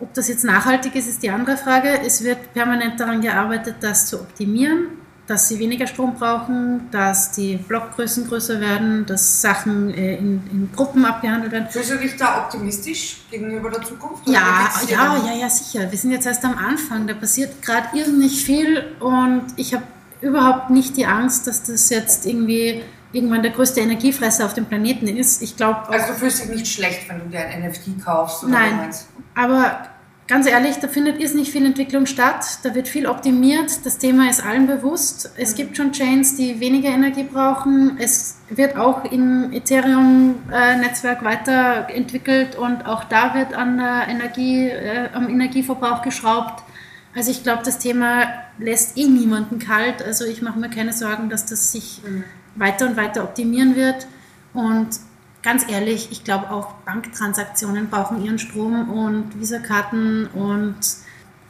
Ob das jetzt nachhaltig ist, ist die andere Frage. Es wird permanent daran gearbeitet, das zu optimieren, dass sie weniger Strom brauchen, dass die Blockgrößen größer werden, dass Sachen äh, in, in, Gruppen abgehandelt werden. Fühlst du dich da optimistisch gegenüber der Zukunft? Ja, ja, ja, ja, sicher. Wir sind jetzt erst am Anfang. Da passiert gerade irrsinnig viel und ich habe überhaupt nicht die Angst, dass das jetzt irgendwie irgendwann der größte Energiefresser auf dem Planeten ist. Ich glaube. Also du fühlst dich nicht schlecht, wenn du dir ein NFT kaufst? Oder Nein. Aber ganz ehrlich, da findet ist nicht viel Entwicklung statt. Da wird viel optimiert. Das Thema ist allen bewusst. Es mhm. gibt schon Chains, die weniger Energie brauchen. Es wird auch im Ethereum-Netzwerk weiterentwickelt und auch da wird an der Energie, äh, am Energieverbrauch geschraubt. Also ich glaube, das Thema lässt eh niemanden kalt. Also ich mache mir keine Sorgen, dass das sich mhm weiter und weiter optimieren wird. Und ganz ehrlich, ich glaube auch Banktransaktionen brauchen ihren Strom und Visakarten und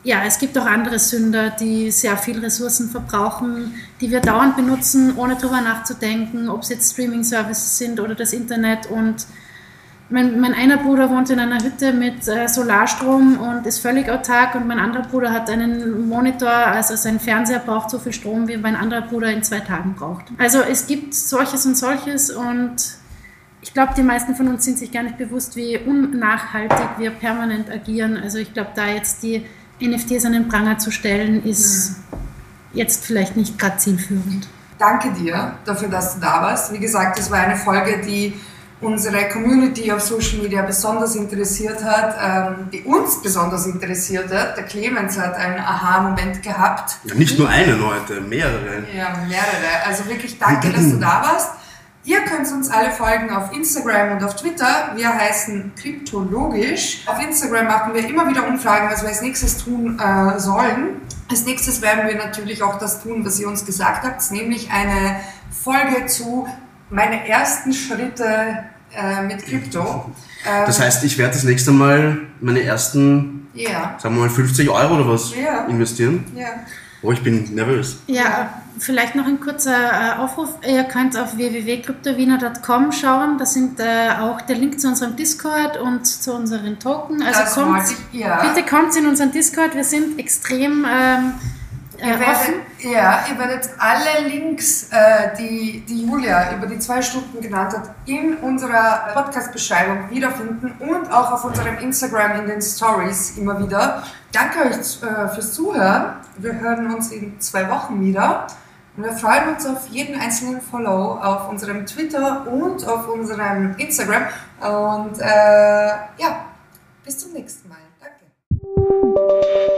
ja, es gibt auch andere Sünder, die sehr viel Ressourcen verbrauchen, die wir dauernd benutzen, ohne darüber nachzudenken, ob es jetzt Streaming-Services sind oder das Internet und mein, mein einer Bruder wohnt in einer Hütte mit äh, Solarstrom und ist völlig autark und mein anderer Bruder hat einen Monitor, also sein Fernseher braucht so viel Strom, wie mein anderer Bruder in zwei Tagen braucht. Also es gibt solches und solches und ich glaube, die meisten von uns sind sich gar nicht bewusst, wie unnachhaltig wir permanent agieren. Also ich glaube, da jetzt die NFTs an den Pranger zu stellen, ist ja. jetzt vielleicht nicht gerade zielführend. Danke dir dafür, dass du da warst. Wie gesagt, das war eine Folge, die unsere Community auf Social Media besonders interessiert hat, ähm, die uns besonders interessiert hat. Der Clemens hat einen Aha-Moment gehabt. Ja, nicht nur einen heute, mehrere. Ja, mehrere. Also wirklich danke, dass du da warst. Ihr könnt uns alle folgen auf Instagram und auf Twitter. Wir heißen Kryptologisch. Auf Instagram machen wir immer wieder Umfragen, was wir als nächstes tun äh, sollen. Als nächstes werden wir natürlich auch das tun, was ihr uns gesagt habt, nämlich eine Folge zu meine ersten Schritte äh, mit Krypto. Das heißt, ich werde das nächste Mal meine ersten, yeah. sagen wir mal 50 Euro oder was yeah. investieren. Yeah. Oh, ich bin nervös. Ja, vielleicht noch ein kurzer äh, Aufruf. Ihr könnt auf www.kryptowiener.com schauen. Da sind äh, auch der Link zu unserem Discord und zu unseren Token. Also kommt, ich, ja. bitte kommt in unseren Discord. Wir sind extrem ähm, Ihr äh, werdet, ja, ihr werdet alle Links, äh, die, die Julia über die zwei Stunden genannt hat, in unserer Podcast-Beschreibung wiederfinden und auch auf unserem Instagram in den Stories immer wieder. Danke euch äh, fürs Zuhören. Wir hören uns in zwei Wochen wieder. Und wir freuen uns auf jeden einzelnen Follow auf unserem Twitter und auf unserem Instagram. Und äh, ja, bis zum nächsten Mal. Danke.